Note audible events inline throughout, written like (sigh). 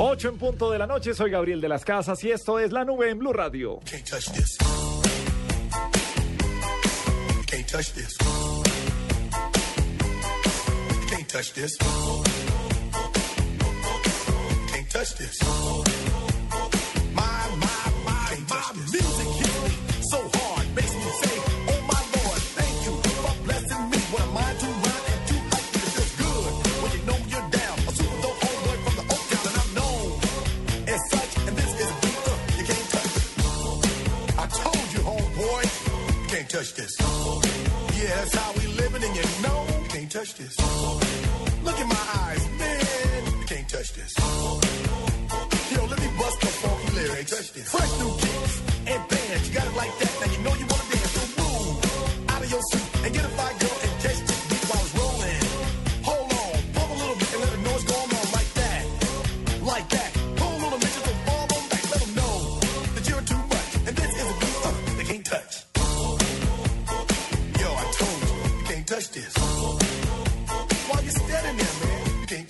8 en punto de la noche, soy Gabriel de las Casas y esto es La Nube en Blue Radio. Touch this. My, my, my, my music can't touch this. Yeah, that's how we living, and you know you can't touch this. Look in my eyes, man, you can't touch this. Yo, let me bust the funky lyrics. Fresh new kicks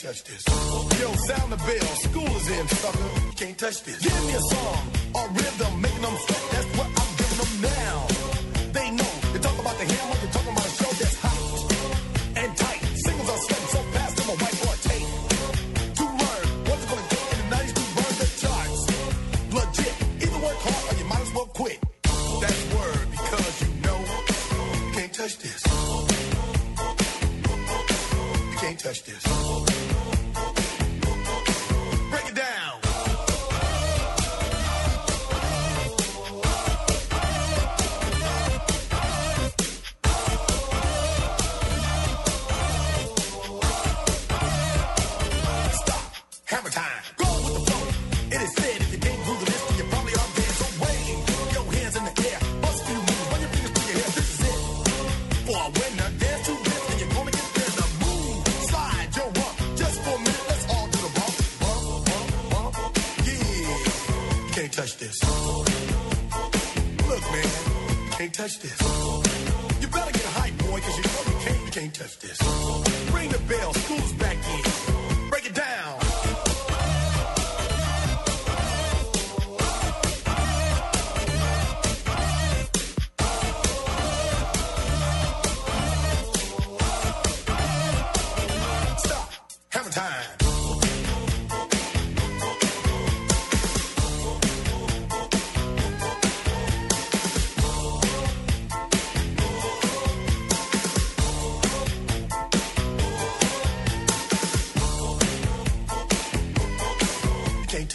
touch this. Yo, sound the bell, school is in, sucker. You can't touch this. Give me a song or rhythm, making them sweat. That's what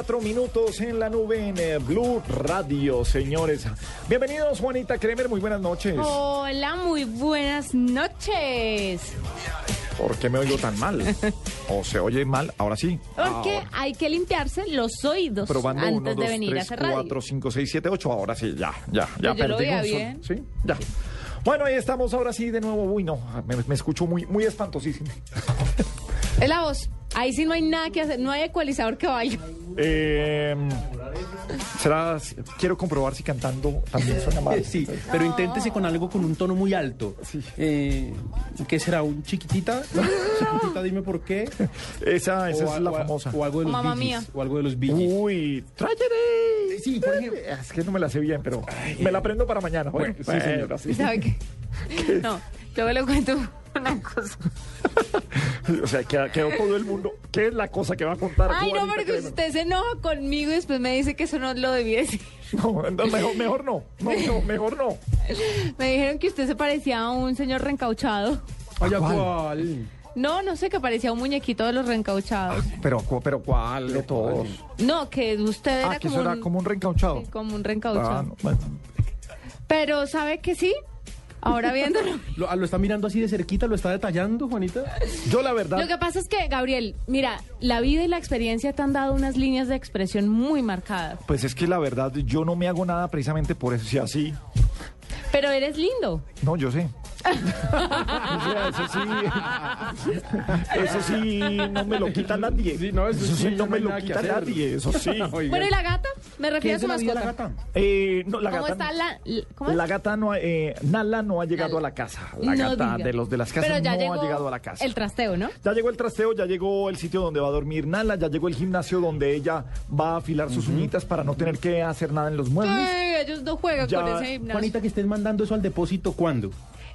8, 4 minutos en la nube en eh, Blue Radio, señores. Bienvenidos, Juanita Kremer, muy buenas noches. Hola, muy buenas noches. ¿Por qué me oigo tan mal? ¿O se oye mal? Ahora sí. Porque Ahora. hay que limpiarse los oídos Probando antes 1, de 2, venir 3, a hacer radio. 4, 5, 6, 7, 8. Ahora sí, ya, ya, ya Pues yo lo veía bien. Sí, ya. Bueno, ahí estamos ahora sí de nuevo. Uy, no, me, me escucho muy, muy espantosísimo. Es la voz. Ahí sí no hay nada que hacer, no hay ecualizador que valga. Eh, será, quiero comprobar si cantando también suena mal. Sí, pero inténtese con algo con un tono muy alto. Eh, ¿Qué será? ¿Un chiquitita? Chiquitita, dime por qué. Esa, esa O es la o famosa. O algo de los Mamma Bee Gees, mía. O algo de los Bee Gees. Uy, tráyere. Sí, por ejemplo. Es que no me la sé bien, pero me la aprendo para mañana. Bueno, sí, señor. bueno, sí. ¿Sabe qué? (laughs) No, luego le cuento (laughs) una cosa. (laughs) O sea, quedó, quedó todo el mundo. ¿Qué es la cosa que va a contar? Ay, no, porque usted se enoja conmigo y después me dice que eso no lo debía decir. (laughs) No, no, mejor, mejor no. No, no, mejor no. Me dijeron que usted se parecía a un señor reencauchado. Ay, ¿a cuál? No, no sé, que parecía un muñequito de los reencauchados. Pero, cu- pero ¿cuál de todos? No, que usted era Ah, que como, eso era un, como un reencauchado. sí, como un reencauchado. Ah, no, bueno. Pero, ¿sabe que sí? Ahora viéndolo. (laughs) ¿Lo, ah, ¿Lo está mirando así de cerquita? ¿Lo está detallando, Juanita? Yo la verdad, Lo que pasa es que, Gabriel, mira, la vida y la experiencia te han dado unas líneas de expresión muy marcadas. pues es que la verdad, yo no me hago nada precisamente por eso. Si así, Pero eres lindo. no, yo sé. (laughs) o sea, eso sí, eso sí no me lo quita nadie. Sí, no, eso sí, no me lo quita hacer. nadie, eso sí. (laughs) Bueno, ¿y la gata? Me ¿Qué refiero a su mascota. la gata? Eh, no, la ¿Cómo gata, está la... ¿Cómo es? la gata no, ha- eh, Nala no ha llegado Nala. a la casa. La No gata diga. de los de las casas Pero ya no llegó ha llegado a la casa. El trasteo, ¿no? Ya llegó el trasteo, ya llegó el sitio donde va a dormir Nala, ya llegó el gimnasio donde ella va a afilar sus uñitas para no tener que hacer nada en los muebles. Ay, ellos no juegan Ya, con ese gimnasio. Juanita, que estés mandando eso al depósito, ¿cuándo?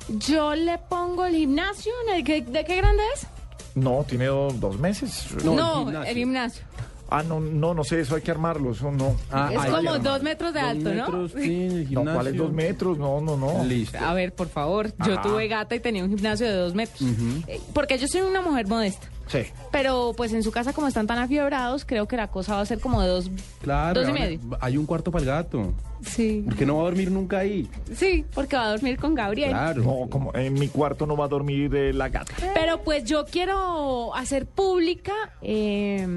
Yo le pongo el gimnasio en el que... ¿De qué grande es? No, tiene do- dos meses. No, el gimnasio. el gimnasio. Ah, no, no, no sé, eso hay que armarlo, eso no. Ah, Es hay como dos metros de Dos alto, ¿no? metros, sí, el (laughs) No, gimnasio. ¿cuáles dos metros? No, no, no. Listo. A ver, por favor, yo Ajá. tuve gata y tenía un gimnasio de dos metros. Eh, Porque yo soy una mujer modesta. Sí. Pero pues en su casa como están tan afiebrados, creo que la cosa va a ser como de dos, Claro. dos y medio. Hay un cuarto para el gato. Sí. Porque no va a dormir nunca ahí. Sí, porque va a dormir con Gabriel. Claro. No, como en mi cuarto no va a dormir eh, la gata. Pero pues yo quiero hacer pública, eh,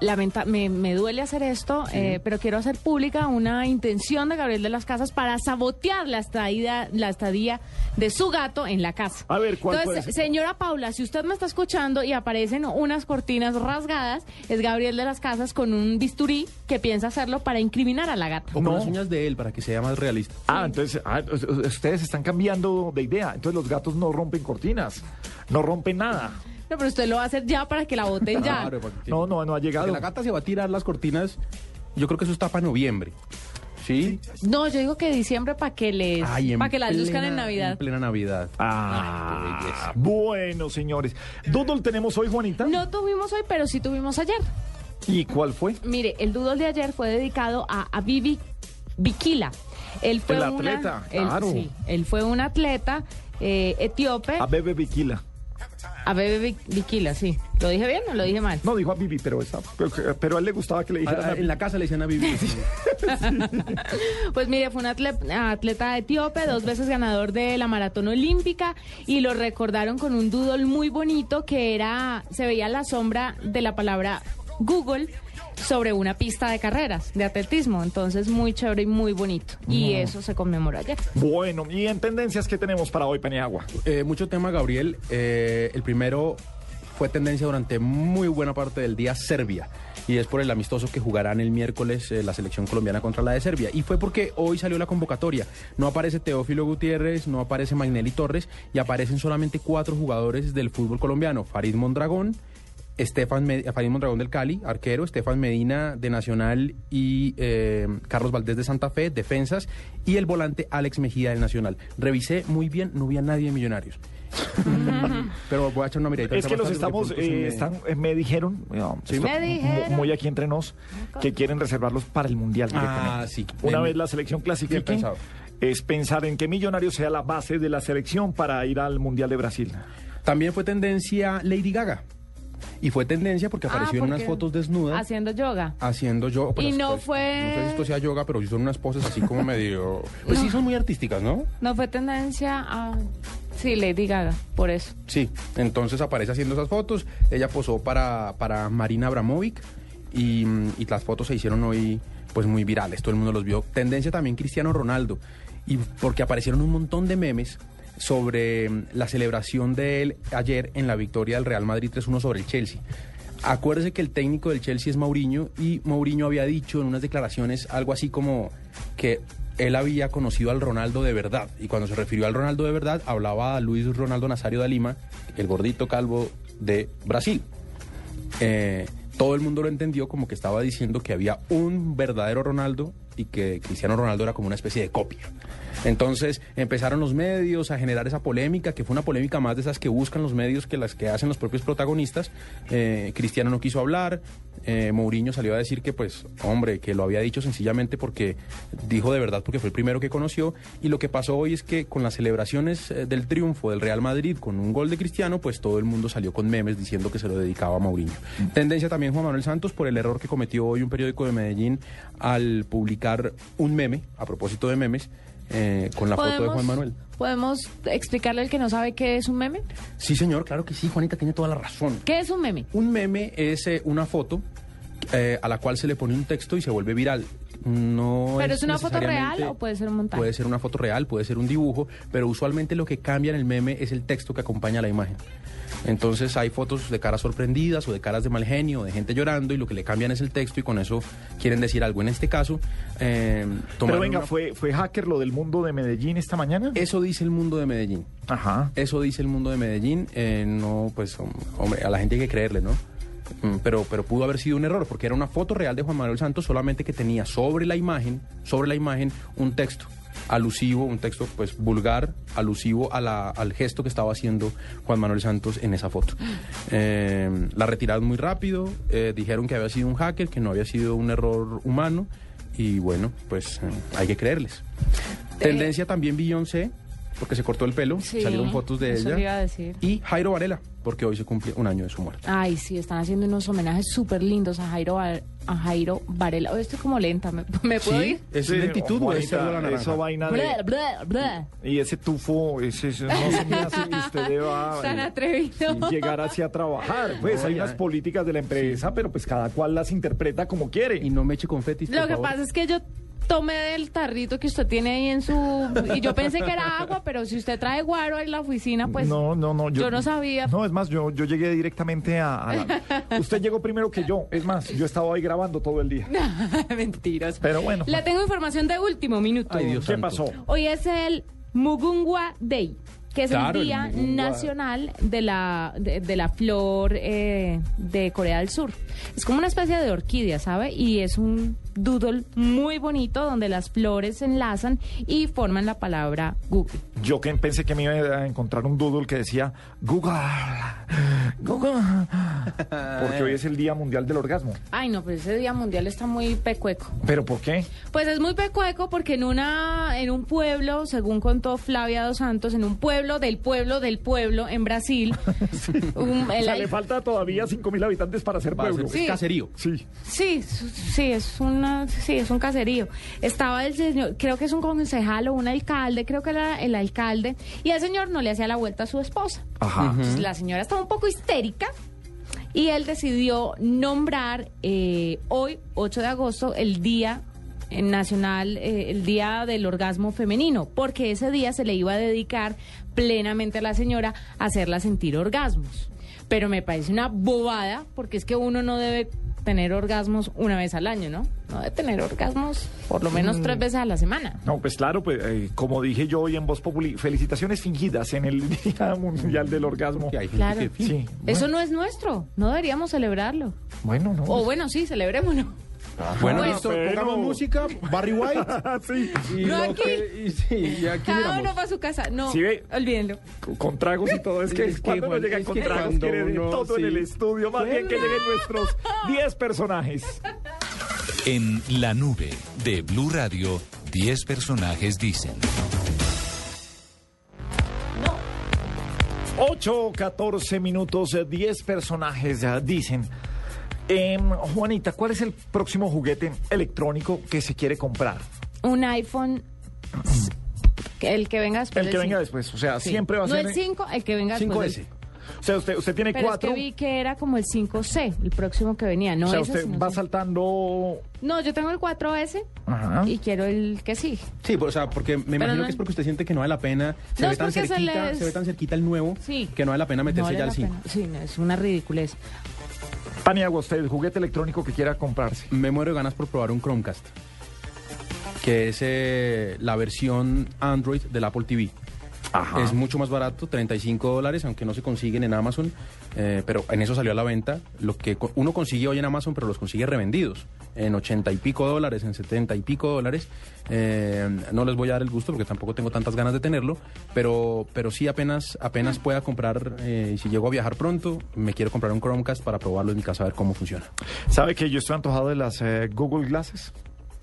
lamenta- me, me duele hacer esto, eh, pero quiero hacer pública una intención de Gabriel de las Casas para sabotear la estadía, la estadía de su gato en la casa. A ver, ¿cuál puede Entonces, ser? señora Paula, si usted me está escuchando y aparecen unas cortinas rasgadas, es Gabriel de las Casas con un bisturí que piensa hacerlo para incriminar a la gata. O con No. las uñas de él para que sea más realista. Ah, entonces ah, us- us- ustedes están cambiando de idea. Entonces los gatos no rompen cortinas, no rompen nada. No, pero usted lo va a hacer ya para que la boten ya. Claro, No, no, no ha porque llegado. la gata se va a tirar las cortinas. Yo creo que eso está para noviembre. ¿Sí? No, yo digo que diciembre para que les, Ay, en para que las luzcan en plena- Navidad. En plena Navidad. Ah, Ay, qué belleza. bueno, señores. ¿Doodle tenemos hoy, Juanita? No tuvimos hoy, pero sí tuvimos ayer. ¿Y cuál fue? Mire, el doodle de ayer fue dedicado a Abibi Bikila. Él fue El una- atleta, él- claro. sí, él fue un atleta eh, etíope. A Bebe Viquila. A Bebe Bikila, sí. ¿Lo dije bien o lo dije mal? No, dijo a Bibi, pero, esa, pero, a él le gustaba que le dijeran a ah, en la casa le decían a Vivi. (laughs) Pues mire, fue un atle- atleta etíope, dos veces ganador de la maratón olímpica y lo recordaron con un doodle muy bonito que era, se veía la sombra de la palabra Google sobre una pista de carreras, de atletismo. Entonces muy chévere y muy bonito. Y eso se conmemoró ayer. Bueno, y en tendencias, ¿qué tenemos para hoy, Paniagua? Eh, mucho tema, Gabriel. Eh, el primero fue tendencia durante muy buena parte del día Serbia. Y es por el amistoso que jugarán el miércoles eh, la selección colombiana contra la de Serbia. Y fue porque hoy salió la convocatoria. No aparece Teófilo Gutiérrez, no aparece Magnelli Torres y aparecen solamente cuatro jugadores del fútbol colombiano. Farid Mondragón, Estefan Me- Farid Mondragón del Cali, arquero, Estefan Medina de Nacional y eh, Carlos Valdés de Santa Fe, defensas, y el volante Alex Mejía del Nacional. Revisé muy bien, no vi a nadie de Millonarios. (laughs) Pero voy a echar una miradita. Es que los estamos, se eh, me- están, eh, me dijeron, no, Sí. Me dijeron. muy aquí entre nos, que quieren reservarlos para el Mundial. Ah, sí. Una vez la selección clasifique, pensado. es pensar en que Millonarios sea la base de la selección para ir al Mundial de Brasil. También fue tendencia Lady Gaga. Y fue tendencia porque Ah, apareció en unas fotos desnudas Haciendo yoga. haciendo yo. Y no fue- No sé si esto sea yoga, pero son unas poses así como medio. (laughs) Pues sí, son muy artísticas, ¿no? No fue tendencia a... Sí, Lady Gaga, por eso. Sí, entonces aparece haciendo esas fotos. Ella posó para, para Marina Abramovic y, mm, y las fotos se hicieron hoy pues muy virales. Todo el mundo los vio. Tendencia también Cristiano Ronaldo. Y porque aparecieron un montón de memes sobre la celebración de él ayer en la victoria del Real Madrid 3-1 sobre el Chelsea. Acuérdese que el técnico del Chelsea es Mourinho y Mourinho había dicho en unas declaraciones algo así como que él había conocido al Ronaldo de verdad. Y cuando se refirió al Ronaldo de verdad, hablaba a Luis Ronaldo Nazario de Lima, el gordito calvo de Brasil. Eh, todo el mundo lo entendió como que estaba diciendo que había un verdadero Ronaldo y que Cristiano Ronaldo era como una especie de copia. Entonces empezaron los medios a generar esa polémica, que fue una polémica más de esas que buscan los medios que las que hacen los propios protagonistas. Eh, Cristiano no quiso hablar, eh, Mourinho salió a decir que pues, hombre, que lo había dicho sencillamente porque dijo de verdad porque fue el primero que conoció. Y lo que pasó hoy es que con las celebraciones eh, del triunfo del Real Madrid con un gol de Cristiano, pues todo el mundo salió con memes diciendo que se lo dedicaba a Mourinho. Tendencia también Juan Manuel Santos por el error que cometió hoy un periódico de Medellín al publicar un meme, a propósito de memes, eh, con la foto de Juan Manuel. ¿Podemos explicarle al que no sabe qué es un meme? Sí, señor, claro que sí, Juanita tiene toda la razón. ¿Qué es un meme? Un meme es eh, una foto eh, a la cual se le pone un texto y se vuelve viral. No ¿Pero es una foto real o puede ser un montaje? Puede ser una foto real, puede ser un dibujo, pero usualmente lo que cambia en el meme es el texto que acompaña a la imagen. Entonces hay fotos de caras sorprendidas o de caras de mal genio, o de gente llorando y lo que le cambian es el texto y con eso quieren decir algo. En este caso, eh, Pero venga, una- ¿fue, ¿fue hacker lo del mundo de Medellín esta mañana? eso dice el mundo de Medellín. Ajá. Eso dice el mundo de Medellín. eh, no, pues, hom- hombre, a la gente hay que creerle, ¿no? Mm, Pero, pero pudo haber sido un error, porque era una foto real de Juan Manuel Santos, solamente que tenía sobre la imagen, sobre la imagen, un texto alusivo, un texto pues vulgar, alusivo a la- al gesto que estaba haciendo Juan Manuel Santos en esa foto. Eh, la retiraron muy rápido, eh, dijeron que había sido un hacker, que no había sido un error humano, y bueno, pues eh, hay que creerles. Tendencia también Beyoncé, porque se cortó el pelo, Sí, salieron fotos de eso ella. iba a decir. Y Jairo Varela, porque hoy se cumple un año de su muerte. Ay, sí, están haciendo unos homenajes súper lindos a Jairo, a Jairo Varela. Hoy estoy como lenta, ¿me, me puedo ir? ¿Es Sí, lentitud o es Juanita, cerdo a la naranja? Eso vaina de... Y ese tufo, ese, ese- no se me hace que usted deba (laughs) Tan eh, atrevido. llegar así a trabajar. Pues No, hay ya. unas políticas de la empresa, pero pues cada cual las interpreta como quiere. Y no me eche confetis, por Lo que favor. pasa es que yo tomé del tarrito que usted tiene ahí en su... Y yo pensé que era agua, pero si usted trae guaro en la oficina, pues... no, no, no. yo no sabía. No, es más, yo, yo llegué directamente a, a la- (laughs) Usted llegó primero que yo. Es más, yo estaba ahí grabando todo el día. (laughs) Mentiras. Pero bueno. Le tengo información de último minuto. Ay, Dios ¿Qué santo. pasó? Hoy es el Mugungwa Day, que es Claro, el Día. Nacional de la, de, de la Flor eh, de Corea del Sur. Es como una especie de orquídea, ¿sabe? Y es un doodle muy bonito donde las flores se enlazan y forman la palabra Google. Yo que pensé que me iba a encontrar un doodle que decía Google, Google, porque hoy es el Día Mundial del Orgasmo. Ay, no, pero ese Día Mundial está muy pecueco. ¿Pero por qué? Pues es muy pecueco porque en una en un pueblo, según contó Flavia dos Santos, en un pueblo del pueblo del pueblo en Brasil, (laughs) un- O el- sea, le falta todavía 5.000 habitantes para ser pueblo. es Sí. caserío. Sí. Sí, sí, es una, sí, es un caserío. Estaba el señor, creo que es un concejal o un alcalde, creo que era el alcalde, y el señor no le hacía la vuelta a su esposa. Ajá. Entonces, la señora estaba un poco histérica y él decidió nombrar eh, hoy, 8 de agosto, el día eh, nacional, eh, el día del orgasmo femenino, porque ese día se le iba a dedicar plenamente a la señora a hacerla sentir orgasmos. Pero me parece una bobada, porque es que uno no debe tener orgasmos una vez al año, ¿no? No debe tener orgasmos por lo menos tres veces a la semana. No, pues claro, pues eh, como dije yo hoy en Voz Populi, felicitaciones fingidas en el (laughs) Día Mundial del Orgasmo. Que hay gente Claro. que- Sí. Eso no es nuestro, no deberíamos celebrarlo. Bueno, no. O bueno, sí, celebrémoslo. Bueno, Ah, listo, pero- pongamos música, Barry White. (laughs) sí. Y No aquí. que- y, sí, y aquí Cada miramos. uno para su casa. No, Sí, ve. olvídenlo. Con tragos y todo. Es que, Es que, cuando Juan, nos llegan con que tragos, cuando quiere de uno- todo en sí. el estudio. Más bien que lleguen nuestros (laughs) 10 personajes. En la nube de Blue Radio, 10 personajes dicen. 8, 14 minutos, eh, 10 personajes eh, dicen. Em, Juanita, ¿cuál es el próximo juguete electrónico que se quiere comprar? Un iPhone, el que venga después El que venga cinco. después. O sea, Sí. siempre va a no ser. el 5, el que venga después. 5S. del- O sea, usted, usted tiene Pero cuatro. es que vi que era como el 5C, el próximo que venía. No o sea, ese, usted va saltando. No, yo tengo el 4S Ajá. y quiero el que sigue. Sí, pues, o sea, porque me imagino no- que es porque usted siente que no vale la pena. Se No, ve es tan se cerquita, les- se ve tan cerquita el nuevo Sí. que no vale la pena meterse No vale ya al la 5. pena. Sí, no, es una ridiculez. Paniagua, usted, el juguete electrónico que quiera comprarse. Me muero de ganas por probar un Chromecast, que es eh, la versión Android del Apple TV. Ajá. Es mucho más barato, 35 dólares, aunque no se consiguen en Amazon, eh, pero en eso salió a la venta. Lo que uno consigue hoy en Amazon, pero los consigue revendidos, en 80 y pico dólares, en 70 y pico dólares. Eh, no les voy a dar el gusto porque tampoco tengo tantas ganas de tenerlo, pero, pero sí apenas, apenas pueda comprar, eh, y si llego a viajar pronto, me quiero comprar un Chromecast para probarlo en mi casa a ver cómo funciona. ¿Sabe que yo estoy antojado de las eh, Google Glasses?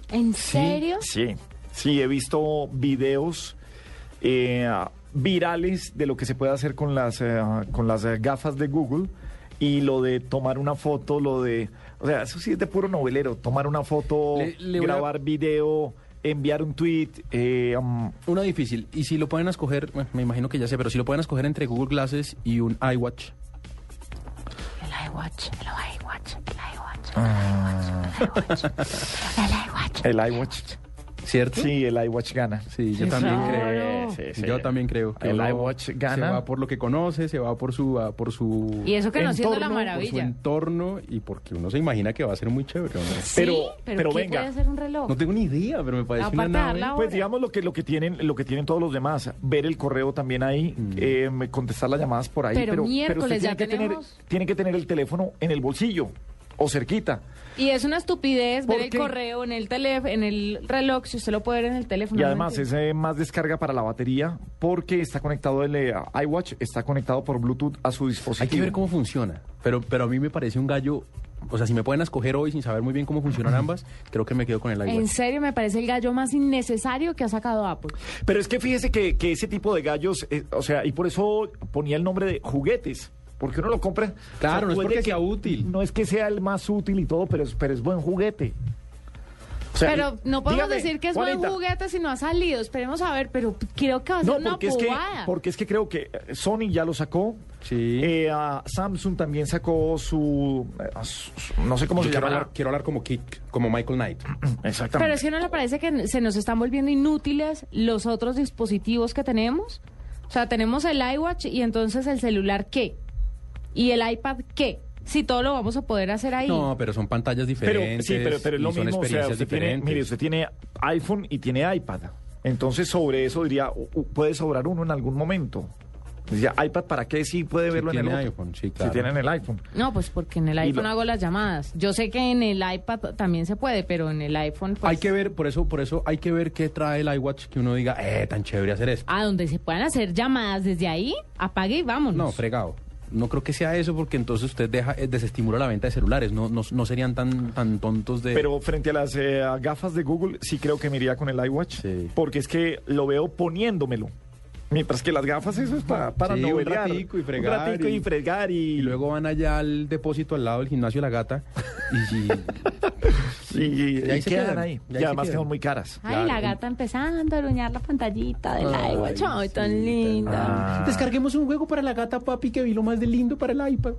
¿En serio? Sí, sí, he visto videos eh, virales de lo que se puede hacer con las, eh, con las eh, gafas de Google y lo de tomar una foto, lo de... O sea, eso sí es de puro novelero, tomar una foto, Le- le voy a- grabar video, enviar un tweet. eh, um, Una difícil, y si lo pueden escoger, bueno, me imagino que ya sé, pero si lo pueden escoger entre Google Glasses y un iWatch, El iWatch, el iWatch, el iWatch, Ah. el iWatch, el iWatch. el iWatch. (laughs) ¿cierto? Sí, el iWatch gana. Sí, yo también creo. Sí, sí. Yo también creo que El iWatch gana. Se va por lo que conoce, se va por su ah, por su Y eso que no siendo la entorno, por su maravilla. entorno y porque uno se imagina que va a ser muy chévere. Pero- Sí, pero, pero ¿qué venga. puede hacer un reloj? No tengo ni idea, pero me parece Aparte una nave. Pues digamos lo que lo que tienen lo que tienen todos los demás, ver el correo también ahí, eh, me- contestar las llamadas por ahí, Pero pero, miércoles usted ya tiene que tener tenemos. tiene que tener el teléfono en el bolsillo o cerquita. Y es una estupidez ¿Por ver el qué? correo en el teléfono, en el reloj, si usted lo puede ver en el teléfono. Y además es eh, más descarga para la batería porque está conectado el eh, iWatch, está conectado por Bluetooth a su dispositivo. Hay que ver cómo funciona. Pero, pero a mí me parece un gallo. O sea, si me pueden escoger hoy sin saber muy bien cómo funcionan ambas, creo que me quedo con el En iWatch. serio, me parece el gallo más innecesario que ha sacado Apple. Pero es que fíjese que, que ese tipo de gallos, eh, o sea, y por eso ponía el nombre de juguetes. Porque uno lo compra. Claro, no es porque que- sea útil. No es que sea el más útil y todo, pero es, pero es buen juguete. O sea, Pero no podemos dígame, decir que es Juanita, buen juguete si no ha salido. Esperemos a ver, pero creo que va a ser No, una porque es, que, porque es que creo que Sony ya lo sacó. Sí. Eh, Samsung también sacó su, eh, su- su- No sé cómo Yo se quiero llama. hablar, quiero hablar como Kit, como Michael Knight. (clears throat) Exactamente. Pero es que no le parece que se nos están volviendo inútiles los otros dispositivos que tenemos. O sea, tenemos el iWatch y entonces el celular ¿qué? Y el iPad ¿qué? Si todo lo vamos a poder hacer ahí. No, pero son pantallas Pero, diferentes. sí, pero, pero es lo y son mismo. O sea, experiencias usted tiene, diferentes. mire, usted tiene iPhone y tiene iPad. Entonces, sobre eso diría, puede sobrar uno en algún momento. Decía, iPad, ¿para qué? Sí puede Si verlo en el otro. iPhone, sí, Si claro. tienen el iPhone. No, pues porque en el iPhone lo- hago las llamadas. Yo sé que en el iPad también se puede, pero en el iPhone pues Hay que ver, por eso, por eso hay que ver qué trae el iWatch que uno diga, eh, tan chévere hacer esto. a donde se puedan hacer llamadas desde ahí, apague y vámonos. No, fregado. No creo que sea eso porque entonces usted deja, eh, desestimula la venta de celulares. No, no, no serían tan, tan tontos de... Pero frente a las eh, gafas de Google, sí creo que me iría con el iWatch. Sí. Porque es que lo veo poniéndomelo. Mientras que las gafas, eso es pa- para Sí, un novelear. ratico y fregar Un ratico y, y- fregar y... Y luego van allá al depósito al lado del gimnasio de la gata y, y- (laughs) y, y- y ahí y se quedan quedan, ahí. y además quedan. muy caras. Ay, Claro. la gata empezando a aruñar la pantallita del Ay, iWatch. Ay, tan sí, linda. Ah. Descarguemos un juego para la gata, papi, que vi lo más de lindo para el iPad.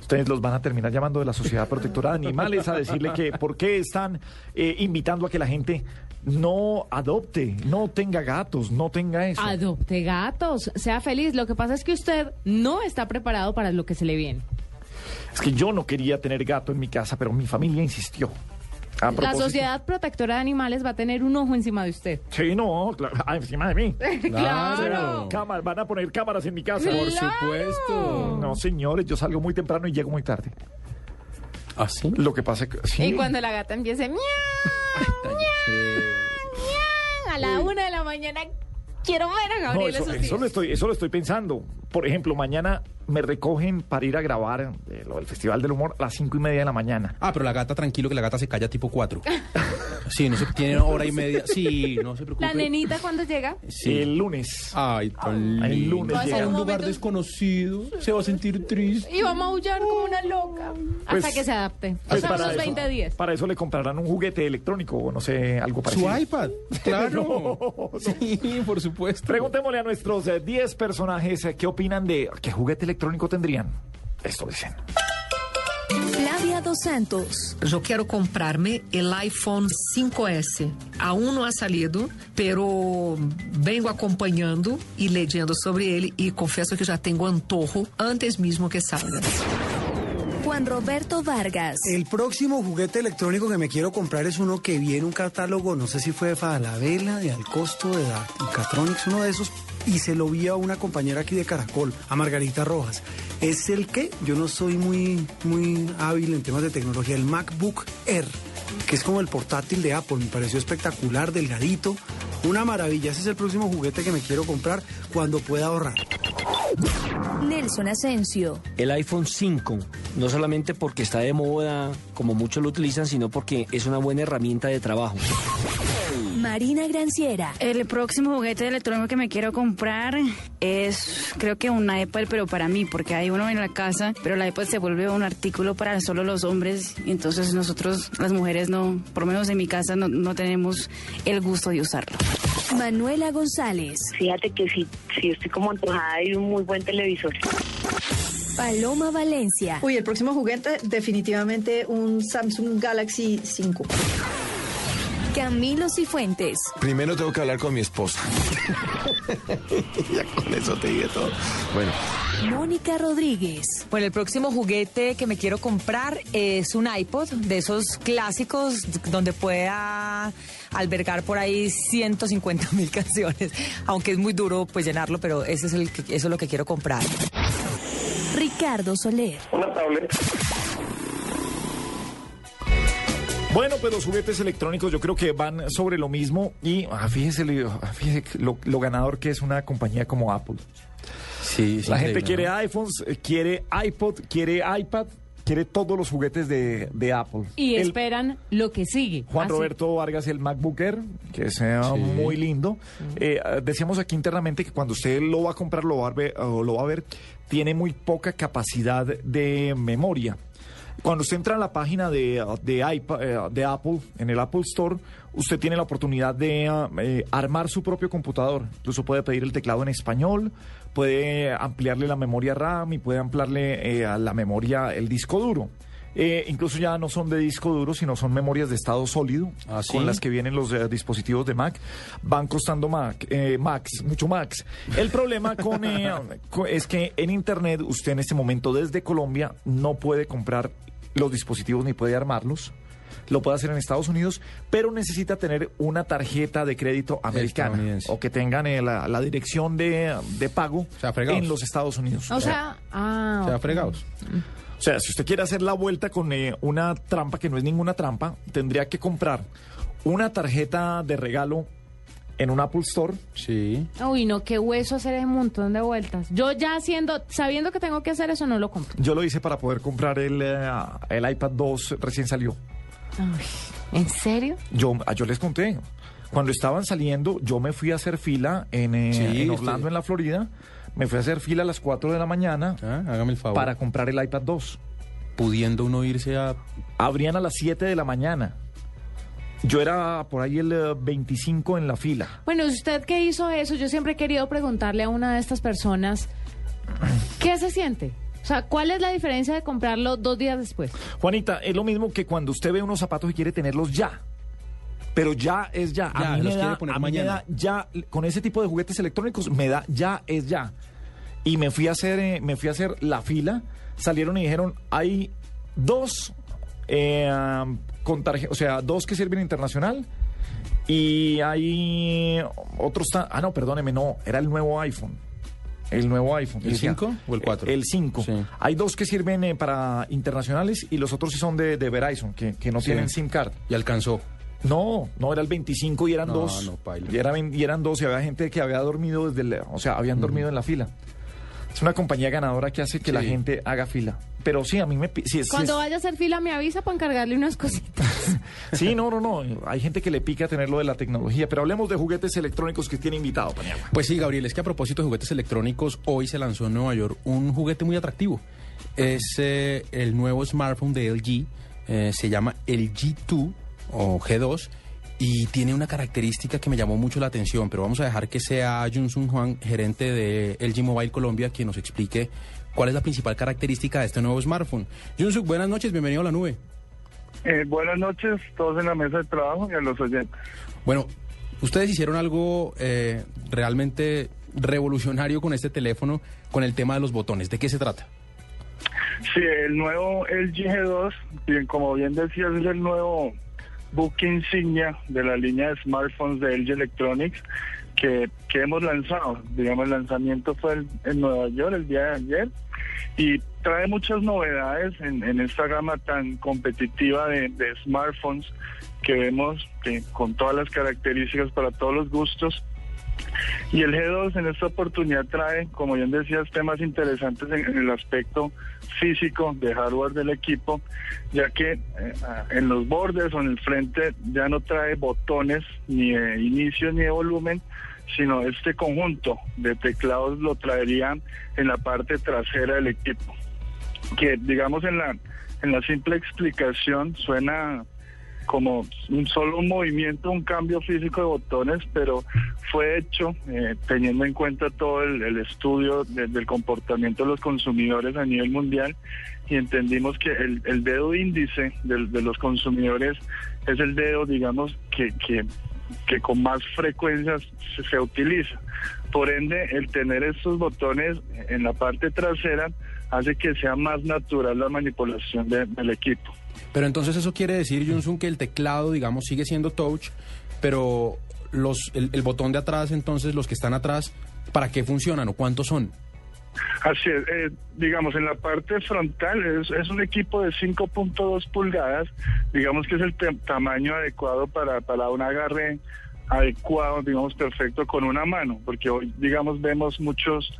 Ustedes los van a terminar llamando de la Sociedad Protectora de Animales a decirle que por qué están eh, invitando a que la gente no adopte, no tenga gatos, no tenga eso. Adopte gatos, sea feliz. Lo que pasa es que usted no está preparado para lo que se le viene. Es que yo no quería tener gato en mi casa, pero mi familia insistió. La Sociedad Protectora de Animales va a tener un ojo encima de usted. Sí, no, claro, ah, encima de mí. (laughs) ¡Claro! Cámara, van a poner cámaras en mi casa. Por supuesto. No, señores, yo salgo muy temprano y llego muy tarde. ¿Ah, sí? Lo que pasa es que... sí. Y cuando la gata empiece (laughs) miau, miau, a la una de la mañana, quiero ver a No, Gabriel eso, eso lo estoy, eso lo estoy pensando. Por ejemplo, mañana me recogen para ir a grabar eh, lo del Festival del Humor a las cinco y media de la mañana. Ah, pero la gata, tranquilo, que la gata se calla tipo 4. (laughs) Sí, no se tiene hora y media. Sí, no se preocupe. ¿La nenita cuándo llega? Sí. El lunes. Ay, tan el lindo. lunes Va a llega. un lugar desconocido. Se va a sentir triste. Y va a maullar como una loca. Pues- hasta que se adapte. Pues o sea, unos eso, 20 días. para eso le comprarán un juguete electrónico o no sé, algo parecido. Su iPad. (laughs) Claro. Sí, por supuesto. Preguntémosle a nuestros eh, 10 personajes eh, qué opinan de qué juguete electrónico tendrían. Esto dicen. Flávia dos Santos. Eu quero comprar-me el iPhone 5S. Aún não ha salido, pero vengo acompanhando e lendo sobre ele e confesso que já tenho antorro antes mesmo que salga. Juan Roberto Vargas. El próximo juguete electrónico que me quiero comprar es uno que vi en un catálogo, no sé si fue de Falabella, de Alcosto, de Catronics, uno de esos, y se lo vi a una compañera aquí de Caracol, a Margarita Rojas. Es el que yo no soy muy, muy hábil en temas de tecnología, el MacBook Air, que es como el portátil de Apple, me pareció espectacular, delgadito, una maravilla. Ese es el próximo juguete que me quiero comprar cuando pueda ahorrar. Nelson Asensio. El iPhone 5, no solamente porque está de moda, como muchos lo utilizan, sino porque es una buena herramienta de trabajo. Marina Granciera. El próximo juguete electrónico que me quiero comprar es, creo que un iPad, pero para mí, porque hay uno en la casa, pero el iPad se vuelve un artículo para solo los hombres, y entonces nosotros, las mujeres, no, por lo menos en mi casa, no, no tenemos el gusto de usarlo. Manuela González. Fíjate que sí, sí estoy como antojada de un muy buen televisor. Paloma Valencia. Uy, el próximo juguete definitivamente un Samsung Galaxy 5. Camilo Cifuentes. Primero tengo que hablar con mi esposa. (laughs) ya con eso te dije todo. Bueno. Mónica Rodríguez. Bueno, el próximo juguete que me quiero comprar es un iPod de esos clásicos donde pueda albergar por ahí 150 mil canciones, aunque es muy duro pues llenarlo, pero ese es el que- eso es lo que quiero comprar. Ricardo Soler. Una tablet. Bueno, pues los juguetes electrónicos yo creo que van sobre lo mismo y ah, fíjese, lo- ah, fíjese lo, lo ganador que es una compañía como Apple. Sí, La gente quiere iPhones, eh, quiere iPod, quiere iPad, quiere todos los juguetes de, de Apple. Y El- esperan lo que sigue. Juan Así. Roberto Vargas, el MacBook Air, que sea Sí. muy lindo. Eh, decíamos aquí internamente que cuando usted lo va a comprar, lo va a ver, o lo va a ver, tiene muy poca capacidad de memoria. Cuando usted entra a la página de, eh, de Apple, en el Apple Store, usted tiene la oportunidad de uh, eh, armar su propio computador. Incluso puede pedir el teclado en español, puede ampliarle la memoria RAM y puede ampliarle eh, a la memoria el disco duro. Eh, incluso ya no son de disco duro, sino son memorias de estado sólido, ¿Ah, sí? con las que vienen los eh, dispositivos de Mac. Van costando Mac, eh, Max, mucho Max. El problema con, (laughs) es que en Internet usted en este momento desde Colombia no puede comprar los dispositivos ni puede armarlos. Lo puede hacer en Estados Unidos, pero necesita tener una tarjeta de crédito americana o que tengan eh, la, la dirección de, de pago sea, en los Estados Unidos. O sea, ah, Se va ok. fregados. O sea, si usted quiere hacer la vuelta con eh, una trampa que no es ninguna trampa, tendría que comprar una tarjeta de regalo en un Apple Store. Sí. Uy, no, qué hueso hacer ese montón de vueltas. Yo ya haciendo, sabiendo que tengo que hacer eso, no lo compro. Yo lo hice para poder comprar el, eh, el iPad 2 recién salió. Ay, ¿En serio? Yo, ah, yo les conté. Cuando estaban saliendo, yo me fui a hacer fila en, eh, Sí, en usted- Orlando, en la Florida. Me fui a hacer fila a las 4 de la mañana Ah, hágame el favor. para comprar el iPad 2. Pudiendo uno irse a... Abrían a las 7 de la mañana. Yo era por ahí el eh, 25 en la fila. Bueno, usted que hizo eso, yo siempre he querido preguntarle a una de estas personas, ¿qué se siente? O sea, ¿cuál es la diferencia de comprarlo dos días después? Juanita, es lo mismo que cuando usted ve unos zapatos y quiere tenerlos ya. Pero ya es ya. Ya, a mí, los me quiere da, poner a mí me mañana. da ya, con ese tipo de juguetes electrónicos, me da ya es ya. Y me fui a hacer, eh, me fui a hacer la fila, salieron y dijeron, hay dos eh, con tarjeta, o sea, dos que sirven internacional y hay otros, ah no, perdóneme, no, era el nuevo iPhone. El nuevo iPhone. ¿El Decía, 5 o el 4? El 5. Sí. Hay dos que sirven eh, para internacionales y los otros sí son de, de Verizon, que, que no Sí. tienen SIM card. Y alcanzó. No, no, era el 25 y eran No, dos. no, y, eran, y eran dos y había gente que había dormido desde el, o sea, habían dormido en la fila. Es una compañía ganadora que hace que la gente haga fila. Pero sí, a mí me... sí, Cuando es- vaya a hacer fila me avisa para encargarle unas cositas. (laughs) sí, no, no, no. Hay gente que le pica tenerlo de la tecnología. Pero hablemos de juguetes electrónicos que tiene invitado, Paniagua. Pues sí, Gabriel, es que a propósito de juguetes electrónicos, hoy se lanzó en Nueva York un juguete muy atractivo. Es eh, el nuevo smartphone de LG, eh, se llama el G2 o G2 y tiene una característica que me llamó mucho la atención, pero vamos a dejar que sea Junsun Juan, gerente de LG Mobile Colombia, quien nos explique cuál es la principal característica de este nuevo smartphone. Junsun, buenas noches, bienvenido a la nube. Eh, buenas noches, todos en la mesa de trabajo y a los oyentes. Bueno, ustedes hicieron algo eh, realmente revolucionario con este teléfono, con el tema de los botones. ¿De qué se trata? Sí, el nuevo LG G2, bien, como bien decías, es el nuevo buque insignia de la línea de smartphones de LG Electronics que, que hemos lanzado. Digamos, el lanzamiento fue en Nueva York el día de ayer y trae muchas novedades en, en esta gama tan competitiva de, de smartphones que vemos que con todas las características para todos los gustos. Y el G2 en esta oportunidad trae, como bien decías, temas interesantes en, el aspecto físico de hardware del equipo, ya que eh, en los bordes o en el frente ya no trae botones ni de inicio ni de volumen, sino este conjunto de teclados lo traería en la parte trasera del equipo, que digamos en la, en la simple explicación suena como un solo movimiento, un cambio físico de botones, pero fue hecho eh, teniendo en cuenta todo el, estudio de- del comportamiento de los consumidores a nivel mundial y entendimos que el, dedo índice del- de, los consumidores es el dedo, digamos, que, que, con más frecuencia se, se utiliza. Por ende, el tener estos botones en la parte trasera hace que sea más natural la manipulación de- del equipo. Pero entonces eso quiere decir, Junsun, que el teclado, digamos, sigue siendo touch, pero los, el, el botón de atrás, entonces, los que están atrás, ¿para qué funcionan o cuántos son? Así es, eh, digamos, en la parte frontal es, es un equipo de 5.2 pulgadas, digamos que es el tamaño adecuado para, para un agarre adecuado, digamos, perfecto con una mano, porque hoy, digamos, vemos muchos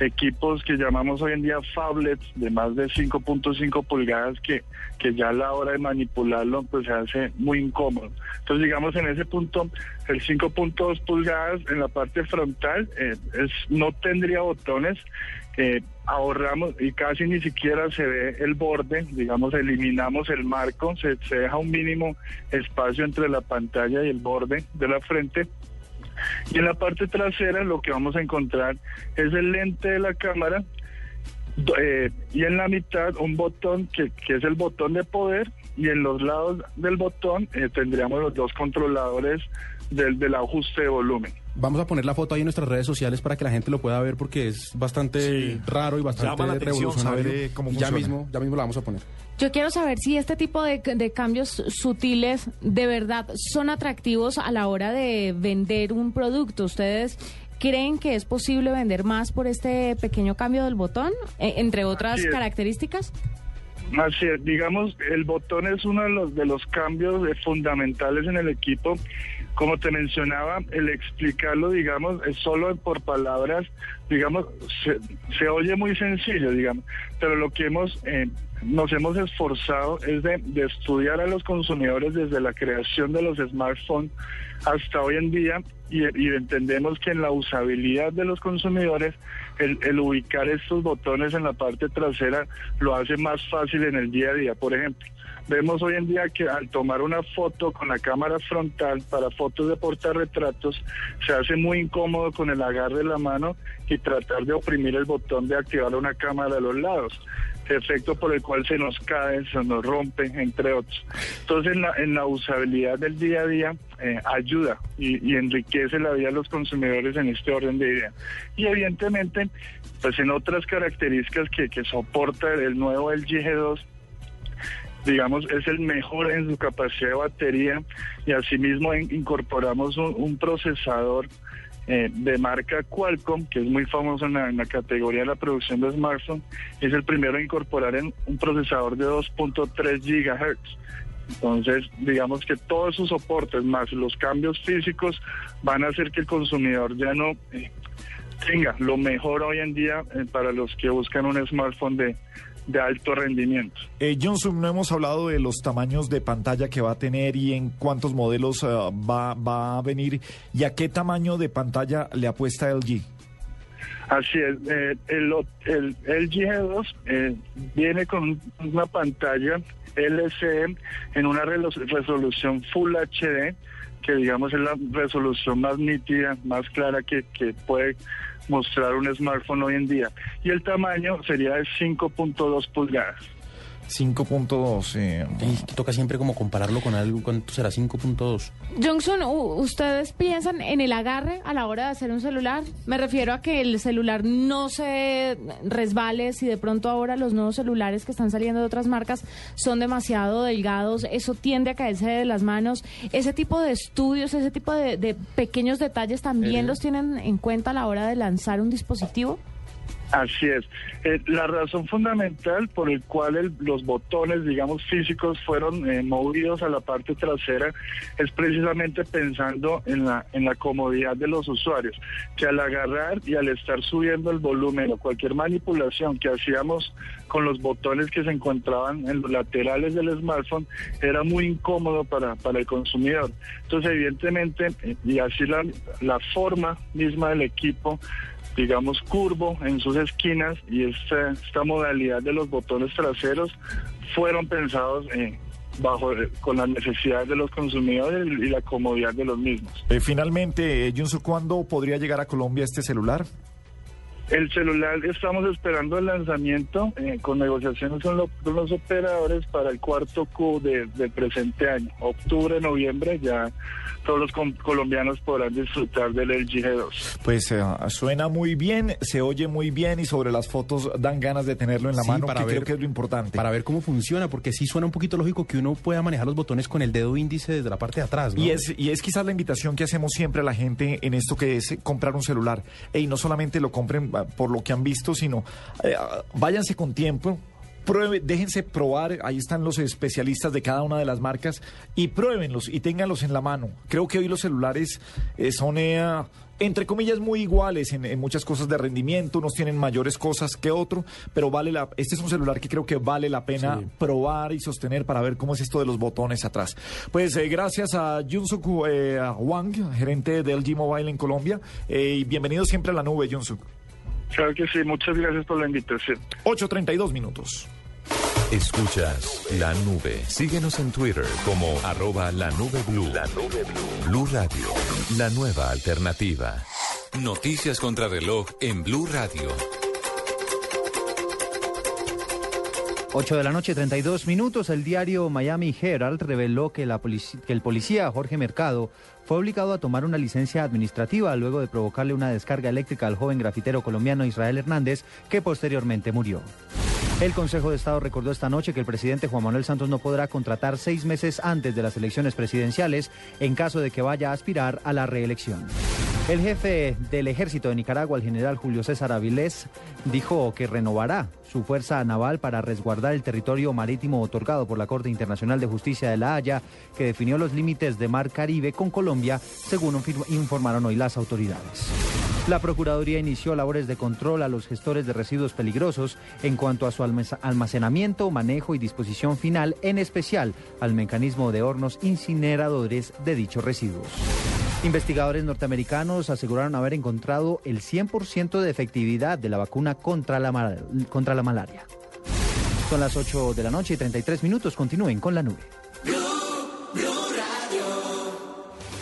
equipos que llamamos hoy en día phablets de más de 5.5 pulgadas que, que ya a la hora de manipularlo pues se hace muy incómodo. Entonces, digamos, en ese punto, el 5.2 pulgadas en la parte frontal eh, es, no tendría botones, eh, ahorramos y casi ni siquiera se ve el borde, digamos, eliminamos el marco, se, se deja un mínimo espacio entre la pantalla y el borde de la frente. Y en la parte trasera lo que vamos a encontrar es el lente de la cámara eh, y en la mitad un botón que, que es el botón de poder y en los lados del botón eh, tendríamos los dos controladores del, del ajuste de volumen. Vamos a poner la foto ahí en nuestras redes sociales para que la gente lo pueda ver porque es bastante Sí. raro y bastante Llama la revolucionario. saber, cómo Y ya mismo, ya mismo la vamos a poner. Yo quiero saber si este tipo de, de cambios sutiles de verdad son atractivos a la hora de vender un producto. ¿Ustedes creen que es posible vender más por este pequeño cambio del botón, eh, entre otras características? Así es, digamos, el botón es uno de los, de los cambios fundamentales en el equipo. Como te mencionaba, el explicarlo, digamos, es solo por palabras, digamos, se, oye muy sencillo, digamos, pero lo que hemos, eh, nos hemos esforzado es de, estudiar a los consumidores desde la creación de los smartphones hasta hoy en día y, entendemos que en la usabilidad de los consumidores el ubicar estos botones en la parte trasera lo hace más fácil en el día a día. Por ejemplo, vemos hoy en día que al tomar una foto con la cámara frontal para fotos de portarretratos se hace muy incómodo con el agarre de la mano y tratar de oprimir el botón de activar una cámara a los lados efecto por el cual se nos cae, se nos rompe, entre otros. Entonces, en la, usabilidad del día a día, eh, ayuda y, y enriquece la vida de los consumidores en este orden de idea. Y evidentemente, pues en otras características que, que soporta el nuevo LG G2, digamos, es el mejor en su capacidad de batería y asimismo in- incorporamos un, procesador eh, de marca Qualcomm, que es muy famoso en la, categoría de la producción de smartphones, es el primero en incorporar en un procesador de 2.3 gigahertz. Entonces, digamos que todos sus soportes más los cambios físicos van a hacer que el consumidor ya no eh, tenga lo mejor hoy en día eh, para los que buscan un smartphone de, de alto rendimiento. Eh, Johnson, no hemos hablado de los tamaños de pantalla que va a tener y en cuántos modelos eh, va, va a venir y a qué tamaño de pantalla le apuesta LG. Así es, eh, el, el, el G2 eh, viene con una pantalla LCD en una resolución Full HD, que digamos es la resolución más nítida, más clara que, que puede mostrar un smartphone hoy en día. Y el tamaño sería de 5.2 pulgadas. 5.2. Eh, Y toca siempre como compararlo con algo, ¿cuánto será? 5.2. Johnson, ¿ustedes piensan en el agarre a la hora de hacer un celular? Me refiero a que el celular no se resbale si de pronto ahora los nuevos celulares que están saliendo de otras marcas son demasiado delgados, eso tiende a caerse de las manos. Ese tipo de estudios, ese tipo de, de pequeños detalles también los tienen en cuenta a la hora de lanzar un dispositivo. Así es. Eh, la razón fundamental por el cual el- los botones, digamos, físicos fueron eh, movidos a la parte trasera es precisamente pensando en la, en la comodidad de los usuarios, que al agarrar y al estar subiendo el volumen o cualquier manipulación que hacíamos con los botones que se encontraban en los laterales del smartphone era muy incómodo para, para el consumidor. Entonces, evidentemente, eh, y así la, la forma misma del equipo digamos, curvo en sus esquinas y esta, esta modalidad de los botones traseros fueron pensados eh, bajo eh, con las necesidades de los consumidores y la comodidad de los mismos. eh, finalmente, Johnson, ¿cuándo podría llegar a Colombia este celular? El celular estamos esperando el lanzamiento eh, con negociaciones con, lo- con los operadores para el cuarto Q de- del presente año, octubre, noviembre, ya todos los com- colombianos podrán disfrutar del LG G2. Pues eh, suena muy bien, se oye muy bien y sobre las fotos dan ganas de tenerlo en la Sí, mano, para que ver- creo que es lo importante. Para ver cómo funciona, porque sí suena un poquito lógico que uno pueda manejar los botones con el dedo índice desde la parte de atrás, ¿no? Y es, y es quizás la invitación que hacemos siempre a la gente en esto que es comprar un celular. Y no solamente lo compren por lo que han visto, sino eh, váyanse con tiempo. Pruebe, déjense probar, ahí están los especialistas de cada una de las marcas y pruébenlos y ténganlos en la mano. Creo que hoy los celulares eh, son, eh, entre comillas, muy iguales en, en muchas cosas de rendimiento, unos tienen mayores cosas que otro, pero vale la, este es un celular que creo que vale la pena Sí. probar y sostener para ver cómo es esto de los botones atrás. Pues eh, gracias a Junsuku eh, Wang, gerente del G Mobile en Colombia, y bienvenido siempre a la nube, Junsuku. Claro que sí, muchas gracias por la invitación. 8.32 minutos. Escuchas la nube. Síguenos en Twitter como arroba la nube blue. La nube blue. Blue Radio, la nueva alternativa. Noticias contra reloj en Blue Radio. 8 de la noche, 32 minutos. El diario Miami Herald reveló que, el policía Jorge Mercado fue obligado a tomar una licencia administrativa luego de provocarle una descarga eléctrica al joven grafitero colombiano Israel Hernández, que posteriormente murió. El Consejo de Estado recordó esta noche que el presidente Juan Manuel Santos no podrá contratar seis meses antes de las elecciones presidenciales en caso de que vaya a aspirar a la reelección. El jefe del ejército de Nicaragua, el general Julio César Avilés, dijo que renovará su fuerza naval para resguardar el territorio marítimo otorgado por la Corte Internacional de Justicia de La Haya, que definió los límites de Mar Caribe con Colombia, según informaron hoy las autoridades. La Procuraduría inició labores de control a los gestores de residuos peligrosos en cuanto a su almac- almacenamiento, manejo y disposición final, en especial al mecanismo de hornos incineradores de dichos residuos. Investigadores norteamericanos aseguraron haber encontrado el 100% de efectividad de la vacuna contra la, malaria. Son las 8 de la noche y 33 minutos. Continúen con la nube.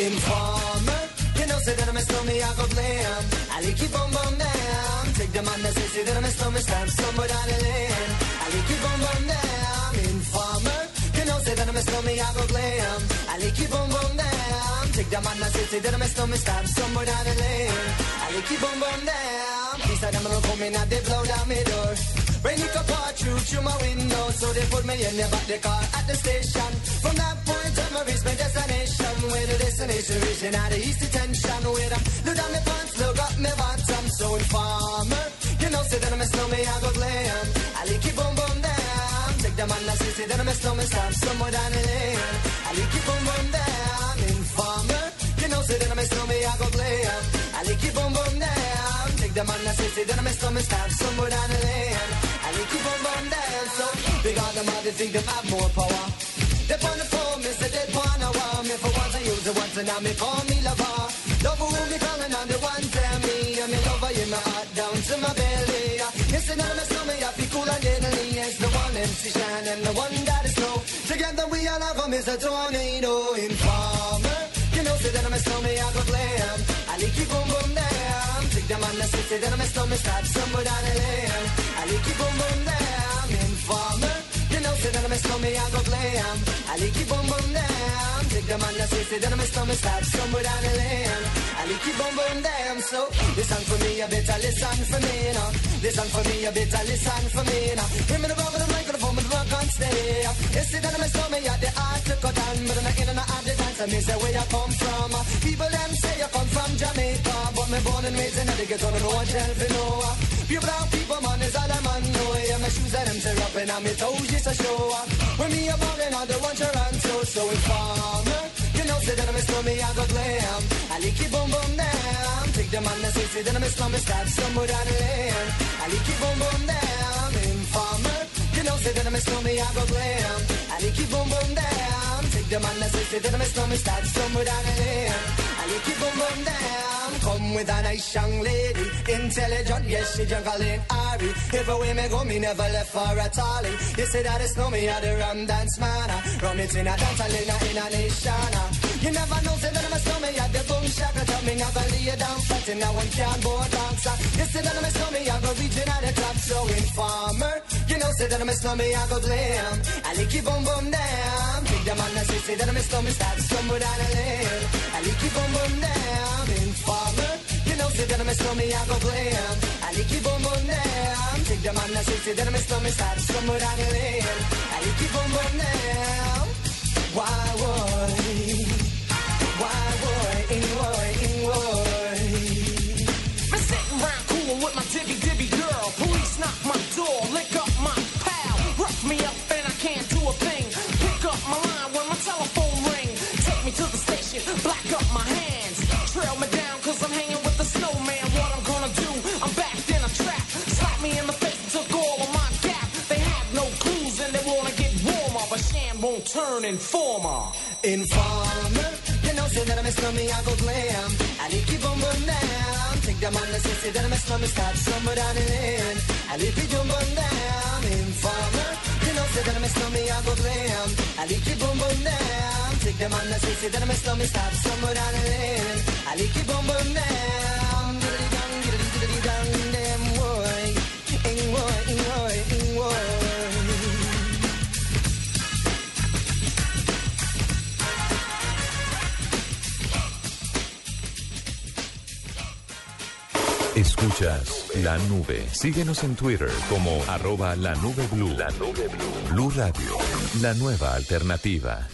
Informer, you know, say that I'm a snowman, I go blam. I like keep on bum down. Take the man that say, say that I'm a snowman, stamp somewhere down the lane. I like keep on bum down. Informer, you know, say that I'm a snowman, I go blam. I like keep on bum down. Take the man that say, say that I'm a snowman, stamp somewhere down the lane. I like keep on bum down. These are them gonna come in and they blow down my door. It up all through through my window, so they put me in the back the car at the station. From that point on, I reached my destination. Where the destination reaching out the east detention. Where I look down my pants, look up my bottom. So informer, you know, say that I'm a snowman, I go glam. I like it boom boom down. Take the man that say, say that I'm a snowman, stop somewhere down the lane. I like it boom boom down. Informer, you know, say that I'm a snowman, I go glam. I like it boom boom down. Take the man that say, say that I'm a snowman, stop somewhere down the lane. I like it boom boom down. So, because them all they think they have more power. They on the me say they wanna want me for once I use it once and now me call me lover. Love who me calling on the one tell me I'm in love in my heart down to my belly. Yes, and I'm a stomach, I feel cool and deadly. Yes, the one MC Shine and the one that is slow. Together we all have a tornado informer. You know, say that I'm a stomach, I go glam. I like you boom boom down. Demanda sense de només com estat Sembrant l'EM A l'equip on bondem Informe De nou se de només com hi ha got l'EM A l'equip on bondem Dic demanda sense de només com estat Sembrant l'EM A l'equip on bondem So listen for me, you better listen for me now Listen for me, you better listen for me now Bring me the rubber, the microphone but the rock on stay. You see that I'm a snowman, yeah, the art to cut on. But I'm in and out the dance, I me say where you come from. People them say you come from Jamaica, but me born and raised in the ghetto, no one tell for no. Pure brown people, man, is all I'm on. Yeah, my shoes and them tear up and I'm toes, just a show. When me a ballin' the one Toronto, so informer. You know, say that I'm a slummy, I go glam. I like it boom boom down. Take the man that say, say that I'm a slummy, start somewhere down the lane. I like it boom boom down. Informer. You know, say that I'm a slummy, I go glam. I like it boom boom down. Take the man that say, say that I'm a slummy, start somewhere down the lane. I like it boom boom down. Come with a nice young lady, intelligent, yes, she juggling Ari. If away me go, me never left for a tally. You say that it's no me, I the rum dance man. Ah. Rum it in a dance, in a, in a nation. Ah. You never know, say that I'm a snowman, yeah, the boom shaka tell me, I go lay you down flat in a one can board dancer. You say that I'm a snowman, I go reaching out the club, so informer. You know, say that I'm a snowman, I go glam. I like it boom boom down. Big the man that say, say that I'm a snowman, start somewhere down the lane. I like it boom boom down. Informer. You know, say that I'm a snowman, I go glam. I like it boom boom down. Take the man that say, say that I'm a snowman, start somewhere down the lane. I like it boom boom down. Why would? won't turn informer. Informer, you know, say that I'm a slummy, I go glam. I keep on burn down. Take that money, say, that I'm a slummy, start somewhere down and in. I keep on burn down. Informer, you know, say that I'm a slummy, I go glam. I keep on burn down. Take that money, say, that I'm a slummy, start somewhere down and in. I keep on burn down. Diddly-dong, ding dong, boy. Ing-woy, ing-woy, ing-woy. Escuchas la nube. Síguenos en Twitter como arroba la nube blue. La nube blue. Blue Radio, la nueva alternativa.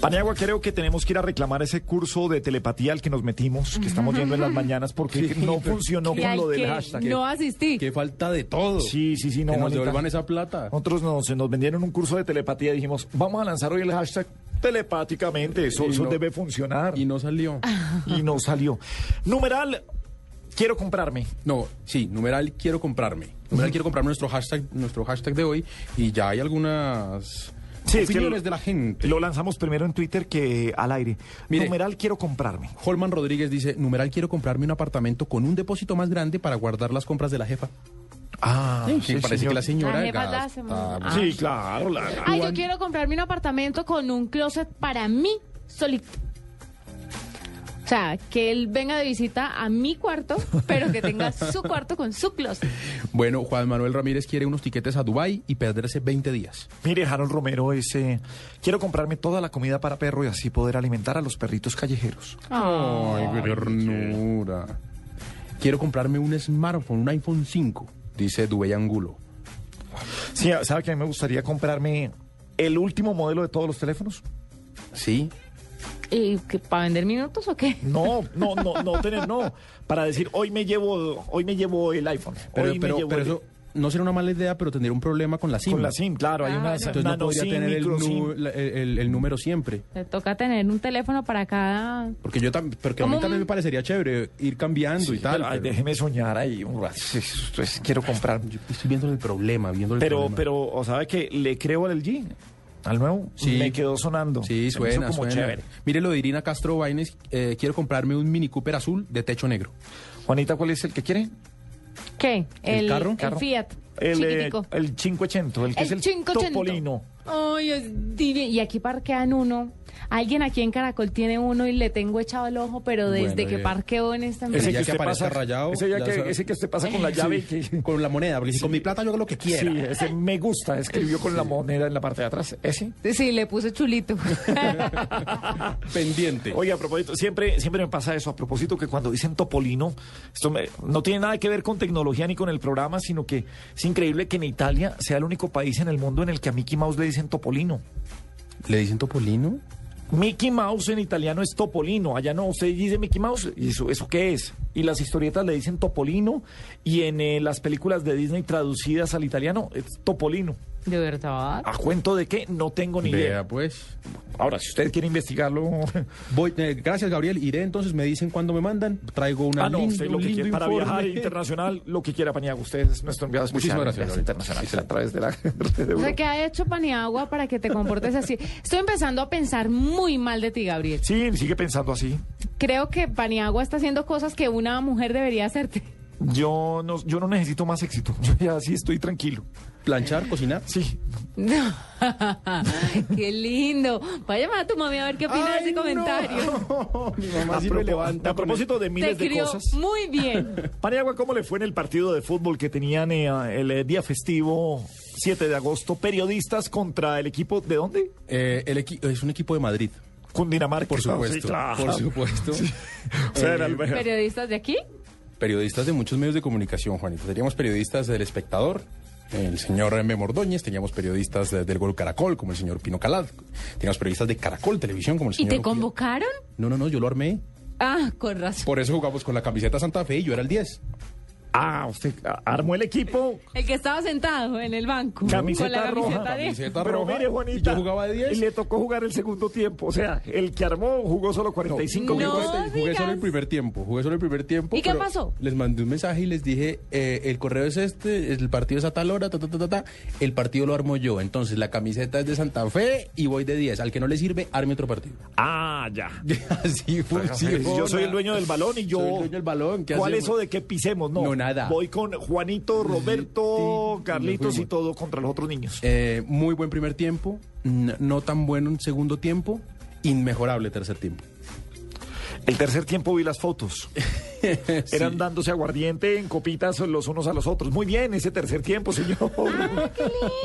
Paniagua, creo que tenemos que ir a reclamar ese curso de telepatía al que nos metimos, que estamos yendo en las mañanas, porque Sí, no funcionó con lo del que hashtag. no asistí. Qué falta de todo. Sí, sí, sí, no. que nos devuelvan esa plata. Nosotros nos, nos vendieron un curso de telepatía y dijimos, vamos a lanzar hoy el hashtag telepáticamente, eso, Y eso no- debe funcionar. Y no salió. Y no salió. Numeral, quiero comprarme. No, sí, numeral quiero comprarme. Numeral quiero comprarme nuestro hashtag, nuestro hashtag de hoy. Y ya hay algunas Sí, es que opiniones lo- de la gente. Lo lanzamos primero en Twitter que al aire. Mire. Numeral, quiero comprarme. Holman Rodríguez dice, numeral quiero comprarme un apartamento con un depósito más grande para guardar las compras de la jefa. Ah, Sí, sí, parece señor. que la señora La gasta. Ah. Sí, claro. la- Ay, yo quiero comprarme un apartamento con un closet para mí solito. O sea, que él venga de visita a mi cuarto, pero que tenga (laughs) su cuarto con su closet. Bueno, Juan Manuel Ramírez quiere unos tiquetes a Dubai y perderse 20 días. Mire, Harold Romero eh, quiero comprarme toda la comida para perro y así poder alimentar a los perritos callejeros. Ay, qué ternura. Quiero comprarme un smartphone, un iPhone 5, dice Dubey Angulo. Sí, ¿sabe que a mí me gustaría comprarme el último modelo de todos los teléfonos? Sí. ¿Y que, para vender minutos o qué? No, (laughs) no, no, no tener, no. Para decir, hoy me llevo, hoy me llevo el iPhone. Pero, hoy me pero, llevo pero el- eso no será una mala idea, pero tendría un problema con la SIM. Con la SIM, claro, hay unas Entonces no podría SIM, tener el, nu- el- el- el número siempre. Te toca tener un teléfono para cada... Porque yo tam- porque a mí también me parecería chévere ir cambiando y tal. Pero, ay, déjeme soñar ahí un rato. Pues, quiero comprar. Yo estoy viendo el problema, viendo el Pero, problema. pero, ¿o sabe que le creo al LG? Al nuevo. Sí. Me quedó sonando. Sí, suena, como suena. chévere. Mire lo de Irina Castro Baines, eh, quiero comprarme un Mini Cooper azul de techo negro. Juanita, ¿cuál es el que quiere? ¿Qué? ¿El carro? El Carro. Fiat. El, eh, el 580, el que El es el 580. Topolino. Ay, es divino. Y aquí parquean uno. Alguien aquí en Caracol tiene uno y le tengo echado el ojo, pero desde Bueno, que parqueó en esta Ese ya que usted pasa, rayado, ese, ya que, ese que usted pasa con la llave. Sí, que- (laughs) Con la moneda, porque si con mi plata yo hago lo que quiera. Sí, ese me gusta, escribió con la moneda en la parte de atrás. Ese. Sí, le puse chulito. (laughs) Pendiente. Oye, a propósito, siempre, siempre me pasa eso. A propósito, que cuando dicen Topolino, esto me- no tiene nada que ver con tecnología ni con el programa, sino que es increíble que en Italia sea el único país en el mundo en el que a Mickey Mouse le dicen Topolino. ¿Le dicen Topolino? Mickey Mouse en italiano es Topolino. Allá no, usted dice Mickey Mouse. ¿Y eso, qué es? Y las historietas le dicen Topolino. Y en eh, las películas de Disney traducidas al italiano es Topolino. ¿De verdad? ¿A cuento de qué? No tengo ni idea. Vea, pues. Ahora, si usted quiere investigarlo. (laughs) Voy, eh, gracias, Gabriel. Iré entonces, me dicen cuándo me mandan. Traigo una ah, no, lin- usted lo un que lindo quiere. Para informe. viajar internacional, lo que quiera, Paniagua. Usted es nuestro enviado especial. Muchísimas gracias, internacionales a través de la (laughs) red de O sea. ¿qué ha hecho Paniagua para que te comportes así? Estoy empezando a pensar muy mal de ti, Gabriel. Sí, sigue pensando así. Creo que Paniagua está haciendo cosas que una mujer debería hacerte. Yo no, yo no necesito más éxito. (laughs) Yo ya sí estoy tranquilo. ¿Planchar, cocinar? Sí. (laughs) Qué lindo. Vaya a llamar a tu mami a ver qué opina de ese comentario. (laughs) Mi mamá A, sí me propo- levanta. a propósito de Te miles de cosas. muy bien. Paniagua, ¿cómo le fue en el partido de fútbol que tenían eh, el eh, día festivo 7 de agosto? Periodistas contra el equipo, ¿de dónde? Eh, el equi- es un equipo de Madrid. Cundinamarca. Por supuesto. Sí, claro. Por supuesto. O sea. ¿Periodistas de aquí? Periodistas de muchos medios de comunicación, Juanito. Teníamos periodistas del Espectador, el señor M. Ordóñez, teníamos periodistas de- del Gol Caracol, como el señor Pino Calad, teníamos periodistas de Caracol Televisión, como el ¿Y señor... te Ojía. convocaron? No, no, no, yo lo armé. Ah, con razón. Por eso jugamos con la camiseta Santa Fe y yo era el 10. Ah, usted armó el equipo. El que estaba sentado en el banco. con Camiseta la roja. camiseta de... Camiseta Pero roja, mire, Juanita. y yo jugaba de 10. Y le tocó jugar el segundo tiempo. O sea, el que armó jugó solo 45 No, minutos. jugué, jugué digas. solo el primer tiempo, jugué solo el primer tiempo. ¿Y qué pasó? Les mandé un mensaje y les dije, eh, el correo es este, el partido es a tal hora, ta, ta, ta, ta, ta. el partido lo armo yo, entonces la camiseta es de Santa Fe y voy de 10, al que no le sirve, arme otro partido. (laughs) Ah, ya. (laughs) Así funciona. Yo soy el dueño del balón y yo. Soy el dueño del balón, ¿qué ¿Cuál hacemos? eso de que pisemos? No, No, nada. Voy con Juanito, Roberto, Sí, Carlitos y todo contra los otros niños. Eh, muy buen primer tiempo, no tan bueno en segundo tiempo, inmejorable tercer tiempo. El tercer tiempo vi las fotos. (laughs) Eran dándose aguardiente en copitas los unos a los otros. Muy bien, ese tercer tiempo, señor. (laughs) Ah,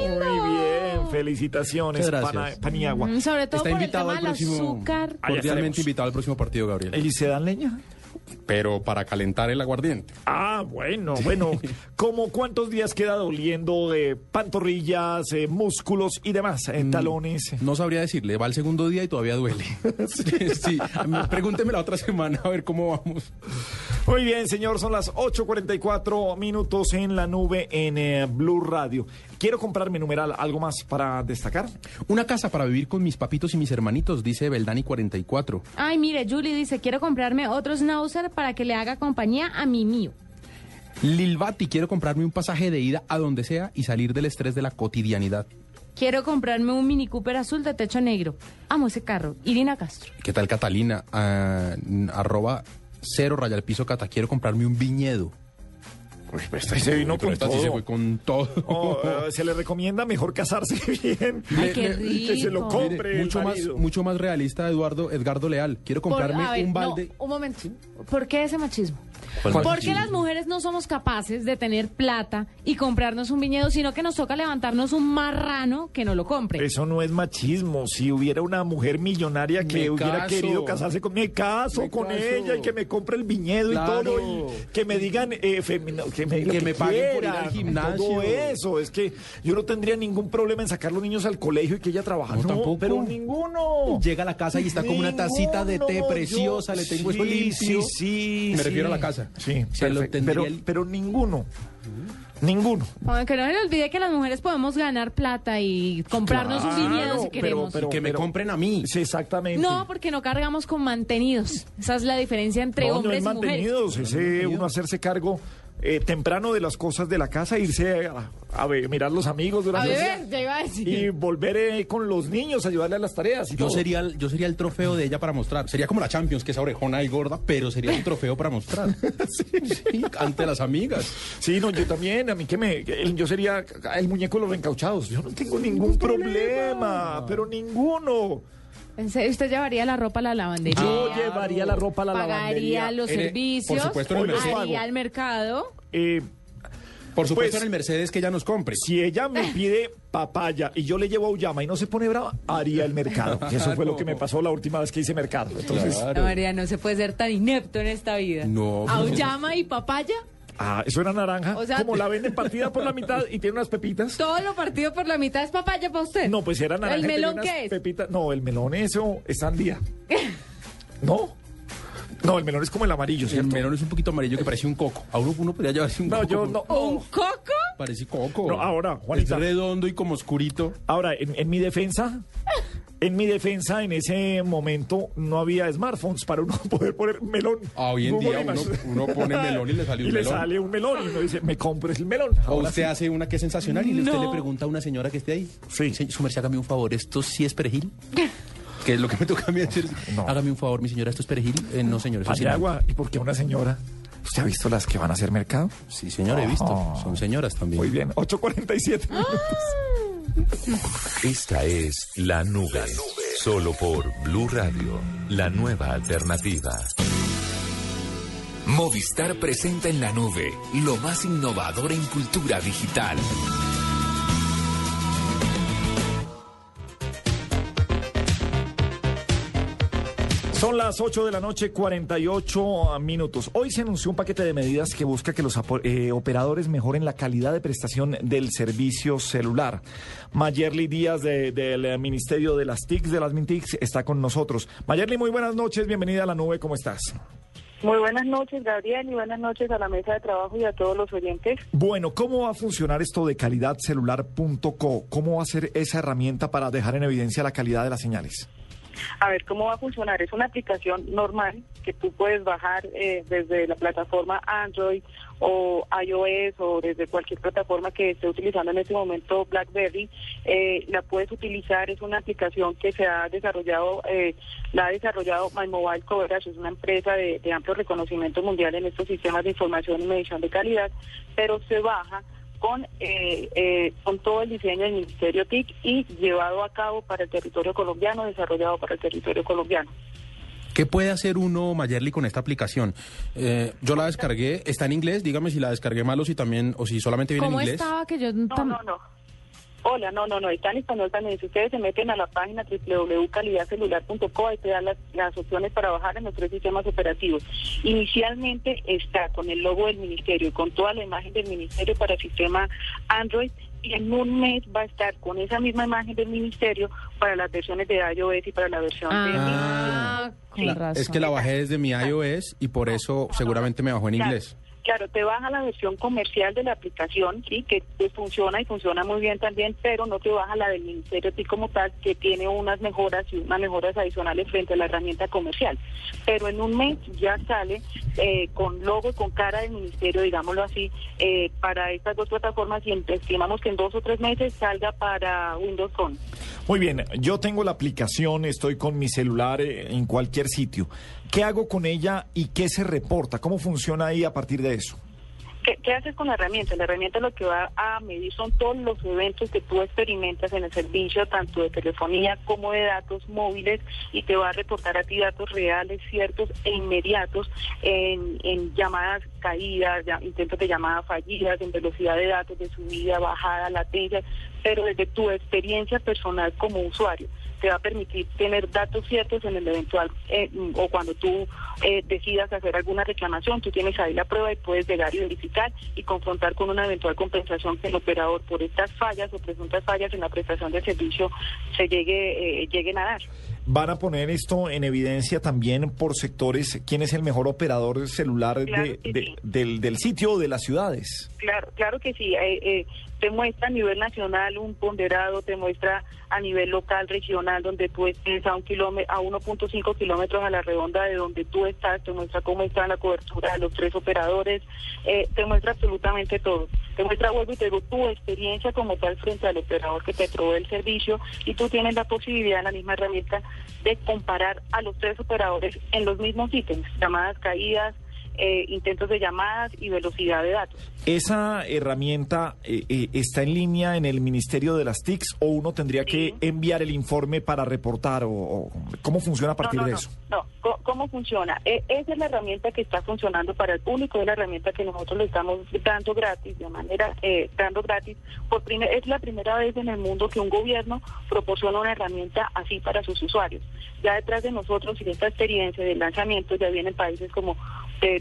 Muy bien, felicitaciones. Pana- Paniagua. Mm, Sobre todo Está por el invitado tema al próximo, azúcar. Cordialmente invitado al próximo partido, Gabriel. ¿Y se dan leña? Pero para calentar el aguardiente. Ah, bueno, bueno. (laughs) ¿Cómo cuántos días queda doliendo de pantorrillas, eh, músculos y demás, Mm. en talones? No sabría decirle, va el segundo día y todavía duele. (laughs) (laughs) sí, mí- pregúnteme la otra semana a ver cómo vamos. Muy bien, señor, son las 8.44 minutos en la nube en eh, Blue Radio. Quiero comprarme numeral, ¿algo más para destacar? Una casa para vivir con mis papitos y mis hermanitos, dice Beldani 44. Ay, mire, Julie dice, quiero comprarme otro Para que le haga compañía a mi mío. Lil Bati, quiero comprarme un pasaje de ida a donde sea y salir del estrés de la cotidianidad. Quiero comprarme un Mini Cooper azul de techo negro. Amo ese carro. Irina Castro. ¿Qué tal Catalina? Ah, arroba cero raya al piso cata, quiero comprarme un viñedo. Uy, pues se vino con esta sí todo. se fue con todo. Oh, eh, se le recomienda mejor casarse (laughs) bien Ay, qué y que se lo rico. compre Mire, el mucho más, mucho más realista Eduardo Edgardo Leal. Quiero comprarme ver, un no, balde. un momento. ¿Por qué ese machismo? ¿Cuál ¿Por qué las mujeres no somos capaces de tener plata y comprarnos un viñedo, sino que nos toca levantarnos un marrano que no lo compre? Eso no es machismo. Si hubiera una mujer millonaria que Me hubiera caso. querido casarse con me caso Me con caso. ella y que me compre el viñedo Claro. y todo y que me digan eh, que me, lo Que me paguen por ir al gimnasio. Todo eso es que yo no tendría ningún problema en sacar los niños al colegio y que ella trabaja. No, No, tampoco. pero ninguno. Llega a la casa y está como una tacita de té preciosa, yo- le tengo eso sí, limpio. Sí, sí. Me sí. refiero a la casa. Sí, Se lo perfecto. tendría pero, el- pero ninguno. Ninguno. Bueno, que no se le olvide que las mujeres podemos ganar plata y comprarnos un Claro, viñedo si pero- queremos. pero- que me compren a mí. Sí, exactamente. no, porque no cargamos con mantenidos. Esa es la diferencia entre no, hombres no y mujeres. mantenidos, ese uno hacerse cargo eh, temprano de las cosas de la casa, irse a, a ver, mirar los amigos A durante el día ya iba a decir. y volver eh, con los niños, ayudarle a las tareas. Y Yo todo. sería, el- yo sería el trofeo de ella para mostrar. Sería como la Champions, que es orejona y gorda, pero sería un trofeo para mostrar. (laughs) Sí, ante las amigas. Sí, no, yo también, a mí que me, yo sería el muñeco de los reencauchados. Yo no tengo ningún problema, pero ninguno. ¿En serio usted llevaría la ropa a la lavandería? Yo llevaría la ropa a la Pagaría lavandería. los En el- servicios, por supuesto, en el Mercedes. haría el mercado. Eh, Por supuesto, Pues- en el Mercedes que ella nos compre. si ella me pide papaya y yo le llevo a Uyama y no se pone brava, haría el mercado. Y (laughs) eso fue lo que me pasó la última vez que hice mercado. Entonces, Claro. No, María, no se puede ser tan inepto en esta vida. No, pues- Auyama y papaya, ah, eso era naranja. O sea- como la (laughs) venden partida por la mitad y tiene unas pepitas. todo lo partido por la mitad es papaya para usted. No, pues era naranja. ¿El y tenía melón unas qué es? Pepitas. No, el melón eso es sandía. ¿No? No, el melón es como el amarillo, El ¿cierto? melón es un poquito amarillo que parece un coco. A uno, uno podría llevarse un No, coco. yo no. ¿Un no. coco? Parece coco. No, ahora, Juanita. Es redondo y como oscurito. Ahora, en, en mi defensa, en mi defensa, en ese momento no había smartphones para uno (laughs) poder poner melón. Ah, hoy en Google día uno- uno pone melón y le sale (laughs) un Y le melón. sale un melón y uno dice, me compro el melón. O Ahora usted sí. hace una que es sensacional y usted le pregunta a una señora que esté ahí. Sí. "Se- Su merced, hágame un favor, ¿esto sí es perejil? (laughs) que es lo que me toca a mí decir. No. Hágame un favor, mi señora, ¿esto es perejil? Eh, no, señor, eso sí. no. Paniagua, ¿y por qué una señora? ¿Usted ha visto las que van a hacer mercado? Sí, señor, he visto. Oh. Son señoras también. Muy bien, 8.47 minutos. Esta es La Nube. Solo por Blue Radio, la nueva alternativa. Movistar presenta en la nube lo más innovador en cultura digital. Son las 8 de la noche, 48 minutos. Hoy se anunció un paquete de medidas que busca que los eh, operadores mejoren la calidad de prestación del servicio celular. Mayerly Díaz de- del Ministerio de las TICs, de las MINTICs, está con nosotros. Mayerly, muy buenas noches, bienvenida a la nube, ¿cómo estás? Muy buenas noches, Gabriel, y buenas noches a la mesa de trabajo y a todos los oyentes. Bueno, ¿cómo va a funcionar esto de calidadcelular.co? ¿Cómo va a ser esa herramienta para dejar en evidencia la calidad de las señales? A ver cómo va a funcionar. Es una aplicación normal que tú puedes bajar eh, desde la plataforma Android o iOS o desde cualquier plataforma que esté utilizando en este momento BlackBerry. Eh, la puedes utilizar. Es una aplicación que se ha desarrollado, eh, la ha desarrollado My Mobile Coverage. Es una empresa de, de amplio reconocimiento mundial en estos sistemas de información y medición de calidad, pero se baja con, eh, eh, con todo el diseño del Ministerio TIC y llevado a cabo para el territorio colombiano, desarrollado para el territorio colombiano. ¿Qué puede hacer uno, Mayerly, con esta aplicación? Eh, yo la descargué, está en inglés, dígame si la descargué mal o si también, o si solamente viene en ¿Cómo inglés. estaba que yo No, no, no. Hola, no, no, no, está en español también. Si ustedes se meten a la página www.calidadcelular.co, ahí te dan las, las opciones para bajar en los tres sistemas operativos. Inicialmente está con el logo del ministerio y con toda la imagen del ministerio para el sistema Android y en un mes va a estar con esa misma imagen del ministerio para las versiones de iOS y para la versión Ah, La- razón. es que la bajé desde mi iOS y por eso seguramente me bajó en inglés. Claro, te baja la versión comercial de la aplicación, sí, que funciona y funciona muy bien también, pero no te baja la del ministerio ti como tal, que tiene unas mejoras y unas mejoras adicionales frente a la herramienta comercial. Pero en un mes ya sale eh, con logo y con cara del ministerio, digámoslo así, eh, para estas dos plataformas y estimamos que en dos o tres meses salga para Windows Phone. Muy bien, yo tengo la aplicación, estoy con mi celular eh, en cualquier sitio. ¿Qué hago con ella y qué se reporta? ¿Cómo funciona ahí a partir de eso? ¿Qué, haces con la herramienta? La herramienta lo que va a medir son todos los eventos que tú experimentas en el servicio, tanto de telefonía como de datos móviles, y te va a reportar a ti datos reales, ciertos e inmediatos en, en llamadas caídas, ya- intentos de llamadas fallidas, en velocidad de datos, de subida, bajada, latencia, pero desde tu experiencia personal como usuario te va a permitir tener datos ciertos en el eventual eh, mm, o cuando tú eh, decidas hacer alguna reclamación, tú tienes ahí la prueba y puedes llegar y verificar y confrontar con una eventual compensación que el operador por estas fallas o presuntas fallas en la prestación del servicio se llegue eh, lleguen a dar. ¿Van a poner esto en evidencia también por sectores? ¿Quién es el mejor operador celular Claro de- que de- sí. del, del sitio o de las ciudades? Claro, claro que sí. Te muestra a nivel nacional un ponderado, te muestra a nivel local, regional, donde tú estés a un kilómetro, a 1.5 kilómetros a la redonda de donde tú estás, te muestra cómo está la cobertura de los tres operadores, eh, te muestra absolutamente todo. Te muestra, vuelvo y te digo, tu experiencia como tal frente al operador que te provee el servicio y tú tienes la posibilidad en la misma herramienta de comparar a los tres operadores en los mismos ítems, llamadas caídas, eh, intentos de llamadas y velocidad de datos. ¿Esa herramienta eh, eh, está en línea en el Ministerio de las TICs o uno tendría que enviar el informe para reportar o, o cómo funciona a partir no, no, de no, eso? No, Co- ¿cómo funciona? E- esa es la herramienta que está funcionando para el público, es la herramienta que nosotros le estamos dando gratis, de manera, eh, dando gratis. Por primer, es la primera vez en el mundo que un gobierno proporciona una herramienta así para sus usuarios. Ya detrás de nosotros y de esta experiencia del lanzamiento ya vienen países como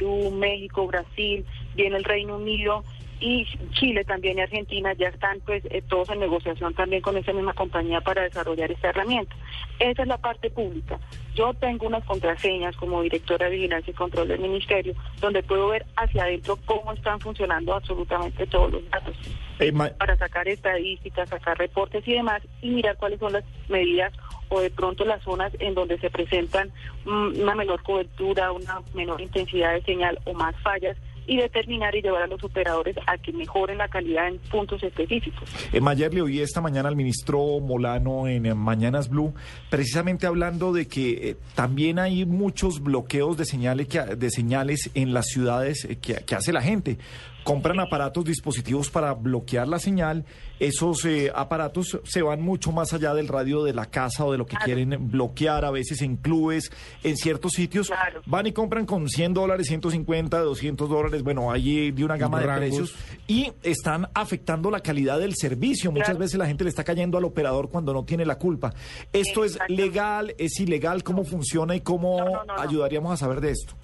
Perú, México, Brasil, viene el Reino Unido y Chile también y Argentina ya están pues eh, todos en negociación también con esa misma compañía para desarrollar esta herramienta. Esa es la parte pública. Yo tengo unas contraseñas como directora de vigilancia y control del ministerio donde puedo ver hacia adentro cómo están funcionando absolutamente todos los datos Eh, para sacar estadísticas, sacar reportes y demás y mirar cuáles son las medidas o de pronto las zonas en donde se presentan mm, una menor cobertura, una menor intensidad de señal o más fallas y determinar y llevar a los operadores a que mejoren la calidad en puntos específicos. Eh, Mayer, le oí esta mañana al ministro Molano en Mañanas Blue, precisamente hablando de que eh, también hay muchos bloqueos de señales, que, de señales en las ciudades eh, que, que hace la gente. Compran aparatos, dispositivos para bloquear la señal. Esos eh, aparatos se van mucho más allá del radio de la casa o de lo que quieren bloquear, a veces en clubes, en ciertos sitios. Van y compran con 100 dólares, 150, 200 dólares, bueno, hay de una gama de precios y están afectando la calidad del servicio. Muchas veces la gente le está cayendo al operador cuando no tiene la culpa. ¿Esto es legal, es ilegal? ¿Cómo funciona y cómo ayudaríamos a saber de esto?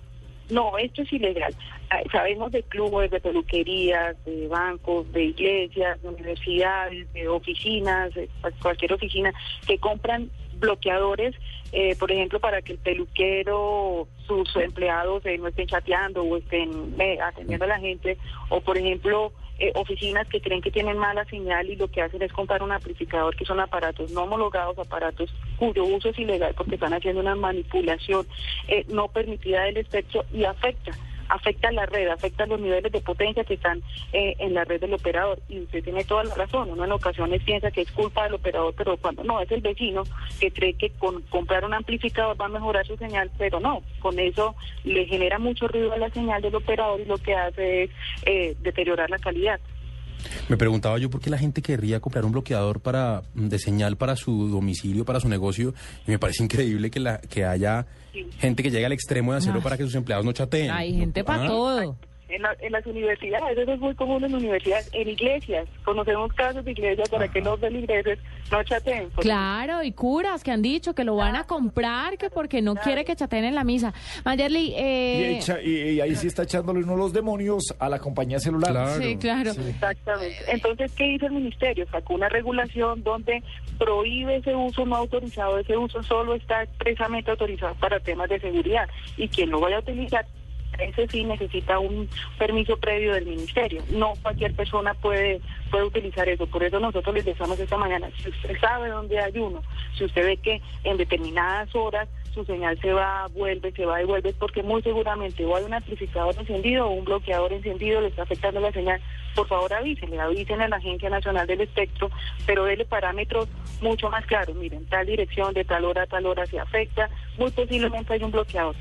No, esto es ilegal. Ah, Sabemos de clubes, de peluquerías, de bancos, de iglesias, de universidades, de oficinas, de cual- cualquier oficina que compran bloqueadores, eh, por ejemplo, para que el peluquero, sus empleados eh, no estén chateando o estén eh, atendiendo a la gente, o por ejemplo, eh, oficinas que creen que tienen mala señal y lo que hacen es comprar un amplificador que son aparatos no homologados, aparatos cuyo uso es ilegal porque están haciendo una manipulación eh, no permitida del espectro y afecta afecta la red, afecta los niveles de potencia que están eh, en la red del operador. Y usted tiene toda la razón, uno en ocasiones piensa que es culpa del operador, pero cuando no, es el vecino que cree que con comprar un amplificador va a mejorar su señal, pero no, con eso le genera mucho ruido a la señal del operador y lo que hace es eh, deteriorar la calidad. Me preguntaba yo por qué la gente querría comprar un bloqueador para de señal para su domicilio, para su negocio, y me parece increíble que la que haya gente que llegue al extremo de hacerlo Ay. para que sus empleados no chateen. Hay gente para Ah. todo. En, la- en las universidades, eso es muy común en universidades, en iglesias. Conocemos casos de iglesias para que los feligreses no chateen. Claro, y curas que han dicho que lo van a comprar, que porque no quiere que chateen en la misa. Mayerly, Y, eh, echa- y- y ahí sí está echándole uno los demonios a la compañía celular. Sí, claro. Exactamente. Entonces, ¿qué hizo el ministerio? Sacó una regulación donde prohíbe ese uso no autorizado. Ese uso solo está expresamente autorizado para temas de seguridad. Y quien lo vaya a utilizar, ese sí necesita un permiso previo del ministerio. No cualquier persona puede puede utilizar eso. Por eso nosotros les decimos esta mañana, si usted sabe dónde hay uno, si usted ve que en determinadas horas su señal se va, vuelve, se va y vuelve, porque muy seguramente o hay un amplificador encendido o un bloqueador encendido, le está afectando la señal, por favor avísenle, avisen a la Agencia Nacional del Espectro, pero déle parámetros mucho más claros. Miren, tal dirección, de tal hora a tal hora se afecta, muy posiblemente hay un bloqueador.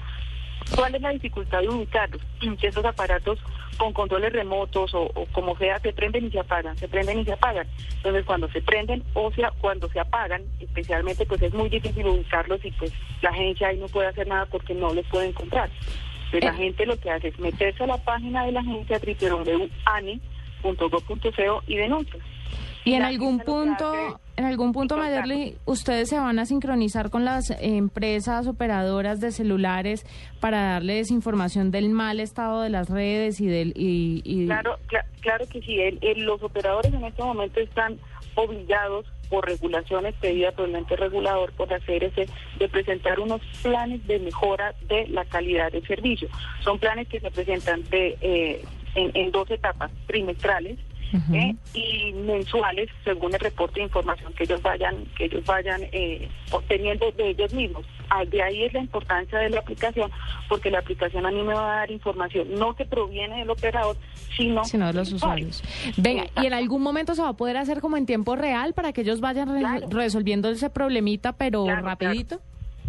¿Cuál es la dificultad de ubicarlos? Que estos aparatos con controles remotos o, o como sea se prenden y se apagan, se prenden y se apagan. Entonces cuando se prenden o sea, cuando se apagan, especialmente pues es muy difícil ubicarlos y pues la agencia ahí no puede hacer nada porque no los puede encontrar. Entonces la gente lo que hace es meterse a la página de la agencia www.ani.gov.co y denuncia. y en la algún punto, en algún punto, Mayerly, ustedes se van a sincronizar con las empresas operadoras de celulares para darles información del mal estado de las redes y del y, y- Claro, cla- claro que sí. El- el- los operadores en este momento están obligados por regulaciones pedidas por el ente regulador por hacer ese de presentar unos planes de mejora de la calidad del servicio. Son planes que se presentan de eh, en, en dos etapas trimestrales. ¿Eh? y mensuales según el reporte de información que ellos vayan que ellos vayan eh, obteniendo de ellos mismos Ah, de ahí es la importancia de la aplicación porque la aplicación a mí me va a dar información no que proviene del operador sino, sino de los usuarios. Venga, y en algún momento se va a poder hacer como en tiempo real para que ellos vayan re- resolviendo ese problemita, pero rapidito.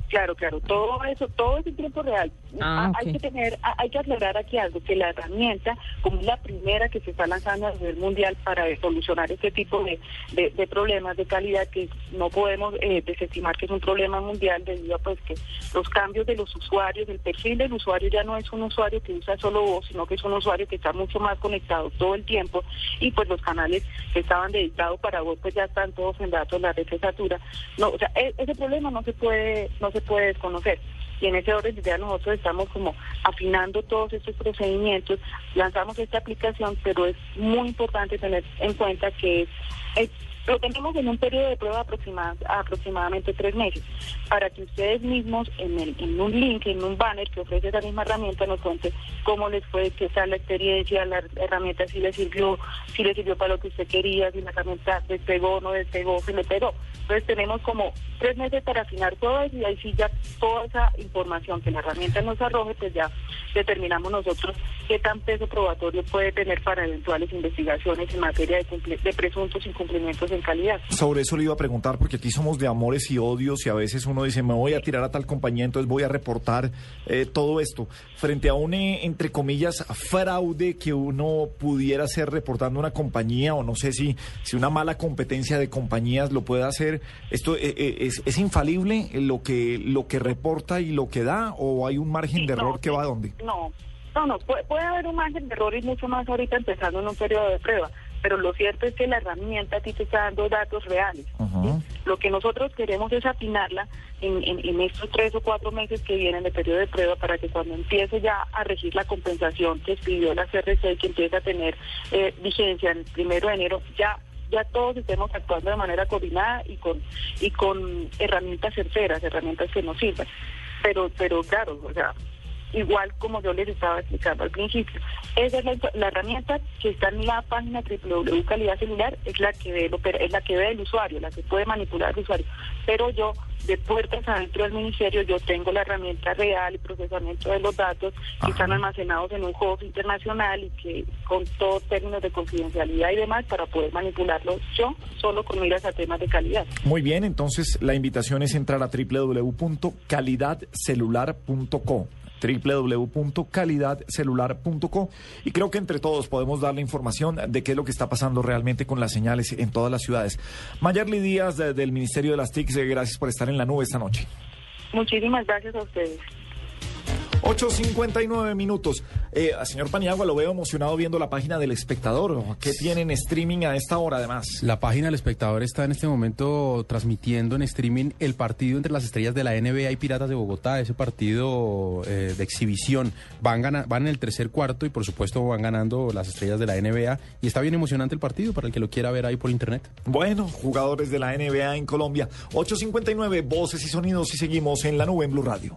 Claro, claro, todo eso, todo es en tiempo real. Ah, Hay que tener, hay que aclarar aquí algo, que la herramienta, como es la primera que se está lanzando a nivel mundial para solucionar este tipo de, de- de problemas de calidad, que no podemos eh, desestimar que es un problema mundial debido a pues que los cambios de los usuarios, el perfil del usuario ya no es un usuario que usa solo voz, sino que es un usuario que está mucho más conectado todo el tiempo y pues los canales que estaban dedicados para voz pues ya están todos en datos, la red se satura. No, o sea, e- ese problema no se puede, no se puede desconocer. Y en ese orden ya nosotros estamos como afinando todos estos procedimientos, lanzamos esta aplicación, pero es muy importante tener en cuenta que es- lo tenemos en un periodo de prueba aproxima- aproximadamente tres meses, para que ustedes mismos en, un link, en un banner que ofrece esa misma herramienta, nos cuenten cómo les fue, qué tal la experiencia, la herramienta si les sirvió, si les sirvió para lo que usted quería, si la herramienta despegó, no despegó, si le pegó. Entonces tenemos como tres meses para afinar todo y ahí sí ya toda esa información que la herramienta nos arroje, pues ya determinamos nosotros qué tan peso probatorio puede tener para eventuales investigaciones en materia de presuntos incumplimientos en calidad. Sobre eso le iba a preguntar, porque aquí somos de amores y odios y a veces uno dice, me voy a tirar a tal compañía, entonces voy a reportar eh, todo esto. Frente a un, eh, entre comillas, fraude que uno pudiera hacer reportando una compañía o no sé si, si una mala competencia de compañías lo puede hacer, ¿esto eh, eh, es, es infalible lo que, lo que reporta y lo que da o hay un margen de error que va a dónde? No, no, no, puede, puede haber un margen de error y mucho más ahorita empezando en un periodo de prueba, pero lo cierto es que la herramienta a ti te está dando datos reales. Lo que nosotros queremos es afinarla en, en- en estos tres o cuatro meses que vienen de periodo de prueba para que cuando empiece ya a regir la compensación que expidió la CRC y que empiece a tener eh, vigencia el primero de enero, ya ya todos estemos actuando de manera coordinada y con y con herramientas certeras, herramientas que nos sirvan. Pero pero claro, o sea, igual como yo les estaba explicando al principio. Esa es la, la herramienta que está en la página www calidad celular, es la que ve el es la que ve el usuario, la que puede manipular al usuario. Pero yo, de puertas adentro del ministerio, yo tengo la herramienta real y procesamiento de los datos que están almacenados en un host internacional y que con todos términos de confidencialidad y demás para poder manipularlos yo solo con miras a temas de calidad. Muy bien, entonces la invitación es entrar a www.calidadcelular.co www.calidadcelular.co y creo que entre todos podemos dar la información de qué es lo que está pasando realmente con las señales en todas las ciudades. Mayerly Díaz de- del Ministerio de las TICs, eh, gracias por estar en la nube esta noche. Muchísimas gracias a ustedes. 8.59 minutos. Eh, señor Paniagua, lo veo emocionado viendo la página del espectador. ¿Qué tienen streaming a esta hora además? La página del espectador está en este momento transmitiendo en streaming el partido entre las estrellas de la NBA y Piratas de Bogotá, ese partido eh, de exhibición. Van, gana- van en el tercer cuarto y por supuesto van ganando las estrellas de la NBA y está bien emocionante el partido para el que lo quiera ver ahí por internet. Bueno, jugadores de la NBA en Colombia. 8.59, voces y sonidos y seguimos en la nube en Blue Radio.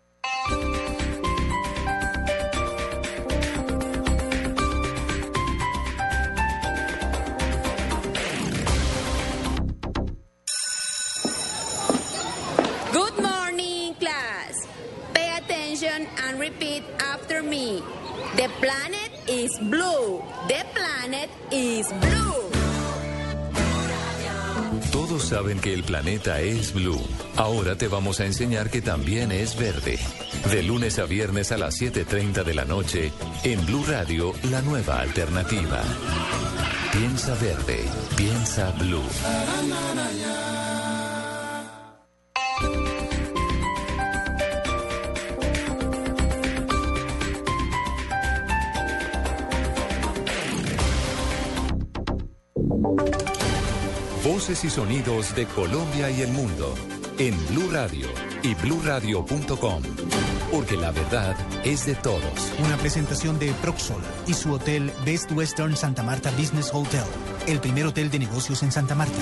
Saben que el planeta es blue. Ahora te vamos a enseñar que también es verde. De lunes a viernes a las 7.30 de la noche, en Blue Radio, la nueva alternativa. Piensa verde, piensa blue. Voces y sonidos de Colombia y el mundo en Blue Radio y bluradio.com. Porque la verdad es de todos. Una presentación de Proxol y su hotel Best Western Santa Marta Business Hotel, el primer hotel de negocios en Santa Marta.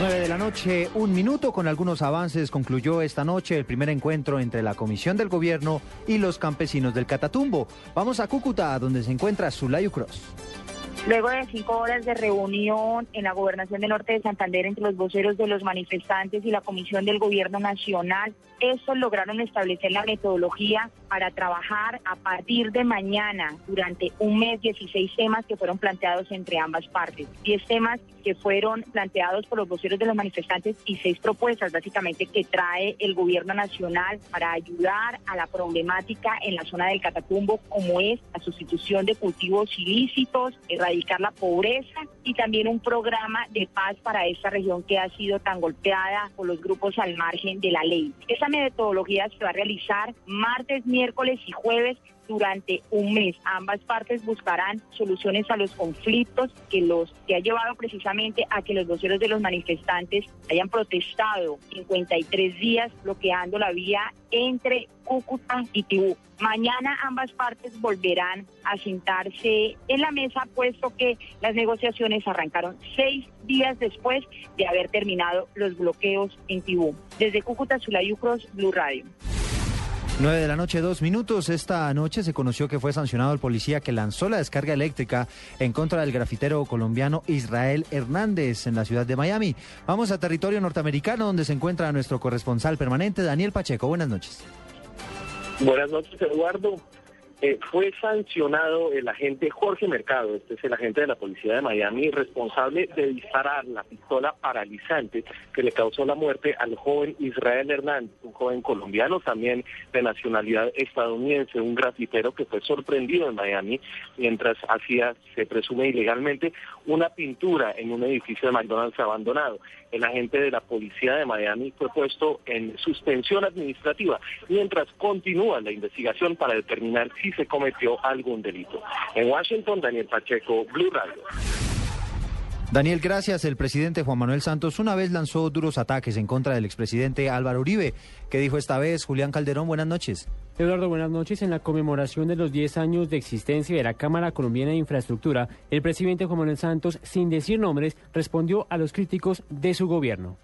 9 de la noche, un minuto con algunos avances. Concluyó esta noche el primer encuentro entre la Comisión del Gobierno y los campesinos del Catatumbo. Vamos a Cúcuta, donde se encuentra Zulayu Cross. Luego de cinco horas de reunión en la gobernación del norte de Santander entre los voceros de los manifestantes y la Comisión del Gobierno Nacional, estos lograron establecer la metodología para trabajar a partir de mañana durante un mes 16 temas que fueron planteados entre ambas partes. 10 temas que fueron planteados por los voceros de los manifestantes y seis propuestas básicamente que trae el gobierno nacional para ayudar a la problemática en la zona del Catatumbo como es la sustitución de cultivos ilícitos, erradicar la pobreza y también un programa de paz para esta región que ha sido tan golpeada por los grupos al margen de la ley. Esta metodología se va a realizar martes, miércoles y jueves durante un mes. Ambas partes buscarán soluciones a los conflictos que los que ha llevado precisamente a que los voceros de los manifestantes hayan protestado 53 días bloqueando la vía entre Cúcuta y Tibú. Mañana ambas partes volverán a sentarse en la mesa, puesto que las negociaciones arrancaron seis días después de haber terminado los bloqueos en Tibú. Desde Cúcuta, Sulayu Cross, Blue Radio. 9 de la noche, dos minutos. Esta noche se conoció que fue sancionado el policía que lanzó la descarga eléctrica en contra del grafitero colombiano Israel Hernández en la ciudad de Miami. Vamos a territorio norteamericano donde se encuentra nuestro corresponsal permanente, Daniel Pacheco. Buenas noches. Buenas noches, Eduardo. Eh, fue sancionado el agente Jorge Mercado, este es el agente de la policía de Miami, responsable de disparar la pistola paralizante que le causó la muerte al joven Israel Hernández, un joven colombiano también de nacionalidad estadounidense, un grafitero que fue sorprendido en Miami mientras hacía, se presume ilegalmente, una pintura en un edificio de McDonald's abandonado. El agente de la policía de Miami fue puesto en suspensión administrativa mientras continúa la investigación para determinar si se cometió algún delito. En Washington, Daniel Pacheco, Blue Radio. Daniel, gracias. El presidente Juan Manuel Santos una vez lanzó duros ataques en contra del expresidente Álvaro Uribe. ¿Qué dijo esta vez Julián Calderón? Buenas noches. Eduardo, buenas noches. En la conmemoración de los 10 años de existencia de la Cámara Colombiana de Infraestructura, el presidente Juan Manuel Santos, sin decir nombres, respondió a los críticos de su gobierno.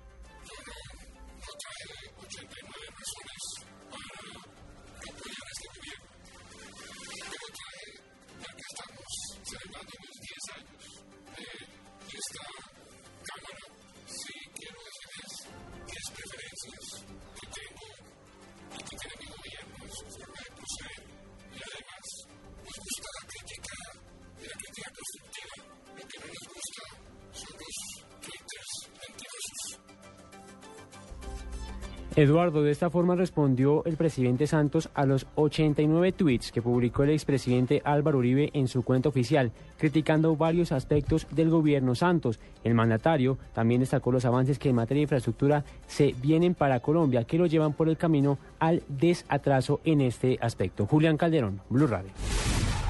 Eduardo, de esta forma respondió el presidente Santos a los 89 tweets que publicó el expresidente Álvaro Uribe en su cuenta oficial, criticando varios aspectos del gobierno Santos. El mandatario también destacó los avances que en materia de infraestructura se vienen para Colombia, que lo llevan por el camino al desatraso en este aspecto. Julián Calderón, Blue Radio.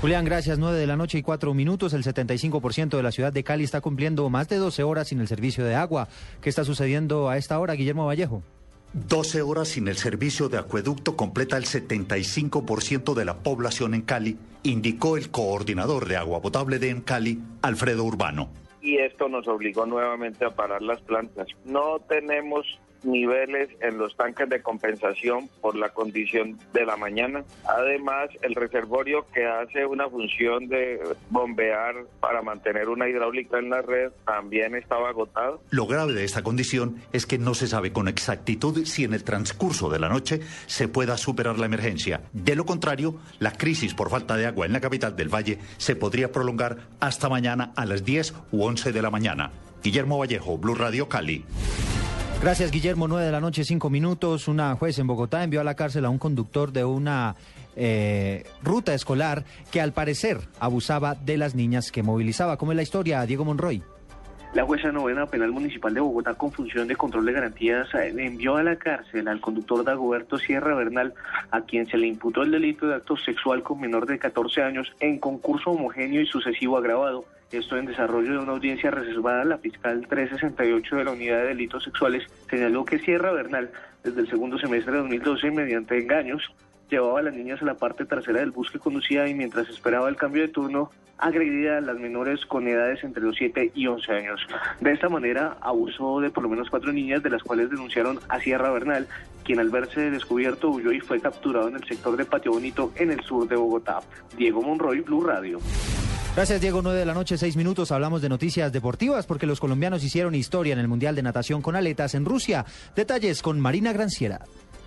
Julián, gracias. 9 de la noche y 4 minutos. El 75% de la ciudad de Cali está cumpliendo más de 12 horas sin el servicio de agua. ¿Qué está sucediendo a esta hora, Guillermo Vallejo? 12 horas sin el servicio de acueducto completa el 75% de la población en Cali, indicó el coordinador de agua potable de en Cali, Alfredo Urbano. Y esto nos obligó nuevamente a parar las plantas. No tenemos niveles en los tanques de compensación por la condición de la mañana. Además, el reservorio que hace una función de bombear para mantener una hidráulica en la red también estaba agotado. Lo grave de esta condición es que no se sabe con exactitud si en el transcurso de la noche se pueda superar la emergencia. De lo contrario, la crisis por falta de agua en la capital del Valle se podría prolongar hasta mañana a las 10 u 11 de la mañana. Guillermo Vallejo, Blue Radio Cali. Gracias, Guillermo. 9 de la noche, 5 minutos. Una juez en Bogotá envió a la cárcel a un conductor de una eh, ruta escolar que al parecer abusaba de las niñas que movilizaba. ¿Cómo es la historia, Diego Monroy? La jueza novena penal municipal de Bogotá con función de control de garantías eh, envió a la cárcel al conductor Dagoberto Sierra Bernal, a quien se le imputó el delito de acto sexual con menor de 14 años en concurso homogéneo y sucesivo agravado. Esto en desarrollo de una audiencia reservada, la fiscal 368 de la Unidad de Delitos Sexuales señaló que Sierra Bernal, desde el segundo semestre de 2012, mediante engaños, llevaba a las niñas a la parte trasera del bus que conducía y mientras esperaba el cambio de turno, agredía a las menores con edades entre los 7 y 11 años. De esta manera, abusó de por lo menos cuatro niñas, de las cuales denunciaron a Sierra Bernal, quien al verse descubierto huyó y fue capturado en el sector de Patio Bonito, en el sur de Bogotá. Diego Monroy, Blue Radio. Gracias, Diego. 9 de la noche, 6 minutos. Hablamos de noticias deportivas porque los colombianos hicieron historia en el Mundial de Natación con aletas en Rusia. Detalles con Marina Granciera.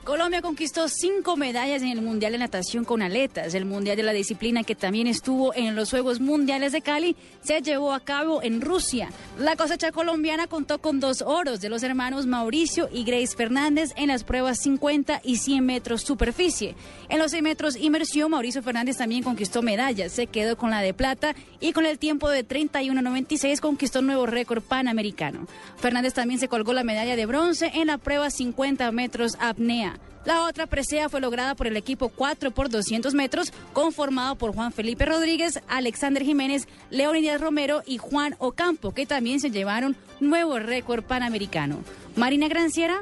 Colombia conquistó cinco medallas en el Mundial de Natación con aletas. El Mundial de la disciplina que también estuvo en los Juegos Mundiales de Cali se llevó a cabo en Rusia. La cosecha colombiana contó con dos oros de los hermanos Mauricio y Grace Fernández en las pruebas 50 y 100 metros superficie. En los 100 metros inmersión, Mauricio Fernández también conquistó medallas. Se quedó con la de plata y con el tiempo de 31.96 conquistó un nuevo récord panamericano. Fernández también se colgó la medalla de bronce en la prueba 50 metros apnea. La otra presea fue lograda por el equipo 4 por 200 metros, conformado por Juan Felipe Rodríguez, Alexander Jiménez, Leonidas Romero y Juan Ocampo, que también se llevaron nuevo récord panamericano. Marina Granciera,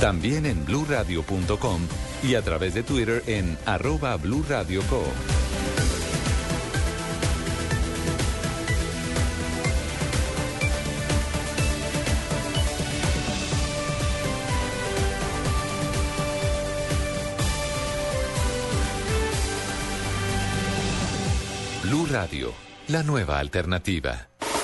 También en bluradio.com y a través de Twitter en arroba blurradioco. Blue Radio, la nueva alternativa.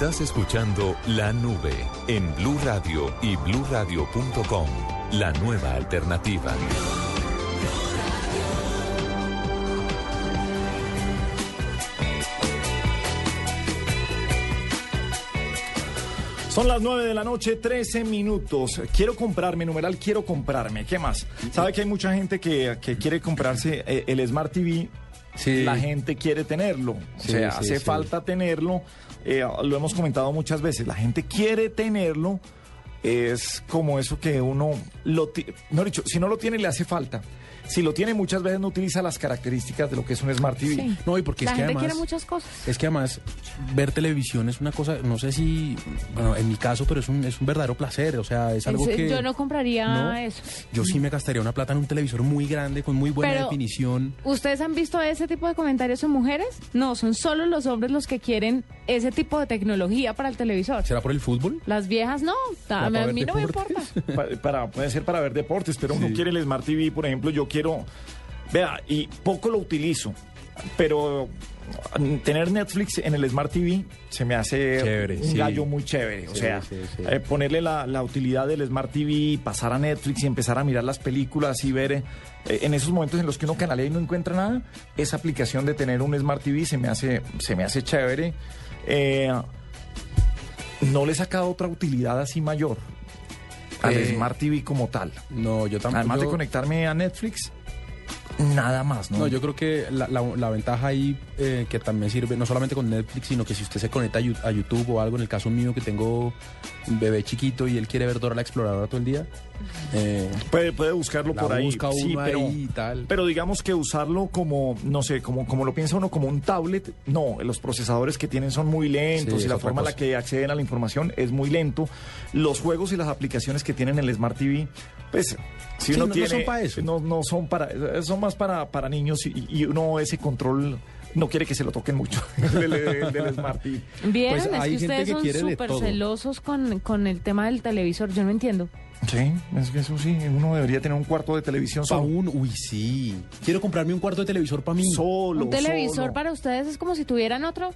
Estás escuchando La Nube en Blue Radio y bluradio.com. La nueva alternativa. Son las 9 de la noche, 13 minutos. Quiero comprarme, numeral, quiero comprarme. ¿Qué más? ¿Sabe que hay mucha gente que, que quiere comprarse eh, el Smart TV? La gente quiere tenerlo. O Sí, sea, sí, hace sí. falta tenerlo. Eh, lo hemos comentado muchas veces. La gente quiere tenerlo. Es como eso que uno lo no dicho, si no lo tiene le hace falta. Si lo tiene muchas veces no utiliza las características de lo que es un Smart TV. Sí. No, y porque La es que gente además... quiere muchas cosas. Es que además ver televisión es una cosa, no sé si, bueno, en mi caso, pero es un, es un verdadero placer, o sea, es algo Es- que... Yo no compraría ¿No? eso. Yo sí me gastaría una plata en un televisor muy grande, con muy buena Pero- definición. ¿Ustedes han visto ese tipo de comentarios en mujeres? No, son solo los hombres los que quieren ese tipo de tecnología para el televisor. ¿Será por el fútbol? Las viejas no, a, mí no me importa. (laughs) Pa- para, puede ser para ver deportes, pero uno quiere el Smart TV, por ejemplo, yo quiero, vea, y poco lo utilizo, pero tener Netflix en el Smart TV se me hace Chévere, un sí. gallo muy chévere. O Sí, sea, sí, sí. eh, ponerle la, la utilidad del Smart TV, pasar a Netflix y empezar a mirar las películas y ver eh, en esos momentos en los que uno canalea y no encuentra nada, esa aplicación de tener un Smart TV se me hace, se me hace chévere. Eh, no le he sacado otra utilidad así mayor al Eh, Smart TV como tal. No, yo tampoco. Además de conectarme a Netflix, nada más, ¿no? No, yo creo que la, la- la ventaja ahí eh, que también sirve, no solamente con Netflix, sino que si usted se conecta a, YouTube o algo, en el caso mío que tengo un bebé chiquito y él quiere ver Dora la Exploradora todo el día, eh, Puede, puede buscarlo La por ahí. busca sí, uno pero, ahí y tal. pero digamos que usarlo como, no sé, como, como lo piensa uno como un tablet, no, los procesadores que tienen son muy lentos Sí, y la forma en la que acceden a la información es muy lento. Los juegos y las aplicaciones que tienen el Smart TV, pues, si Sí, uno no- no tiene... son pa' eso. No, no son para... Son más para, para niños y, y uno ese control... No quiere que se lo toquen mucho (laughs) del, del- del Smart TV. ¿Vieron? Pues es hay que gente ustedes que son quiere de súper celosos con, con el tema del televisor. Yo no entiendo. Sí, es que eso sí, uno debería tener un cuarto de televisión solo. un, uy, sí. Quiero comprarme un cuarto de televisor para mí. Solo, Un televisor solo. para ustedes es como si tuvieran otro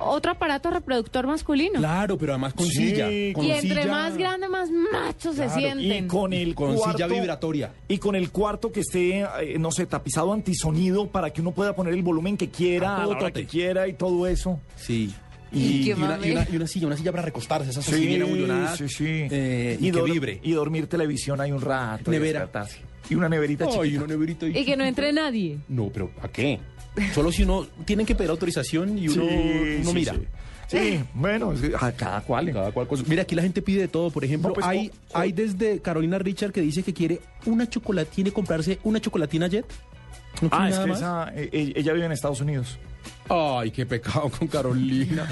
otro aparato reproductor masculino. Claro, pero además con Sí, silla. Con y entre silla- más grande, más machos se sienten. Y con el Con cuarto, silla vibratoria. Y con el cuarto que esté, eh, no sé, tapizado antisonido para que uno pueda poner el volumen que quiera, A a la hora que quiera y todo eso. Sí. Y Y, y una, mame. y una- y una silla, una silla para recostarse, bien abullonadas. sí, sí. eh, y, que vibre. Y dormir televisión ahí un rato. y Nevera. Y una neverita Ay, chiquita. una neverita Y que no entre nadie. No, pero ¿a qué? Solo si uno tienen que pedir autorización y uno, Sí, uno sí, mira. sí. Sí, bueno, a cada cual. Cada cual cosa. Mira, aquí la gente pide de todo. Por ejemplo, No, pues, hay, o- o- hay desde Carolina Richard que dice que quiere una chocolatina, comprarse una chocolatina Jet. No Ah, es que esa, eh, eh, ella vive en Estados Unidos. Ay, qué pecado con Carolina.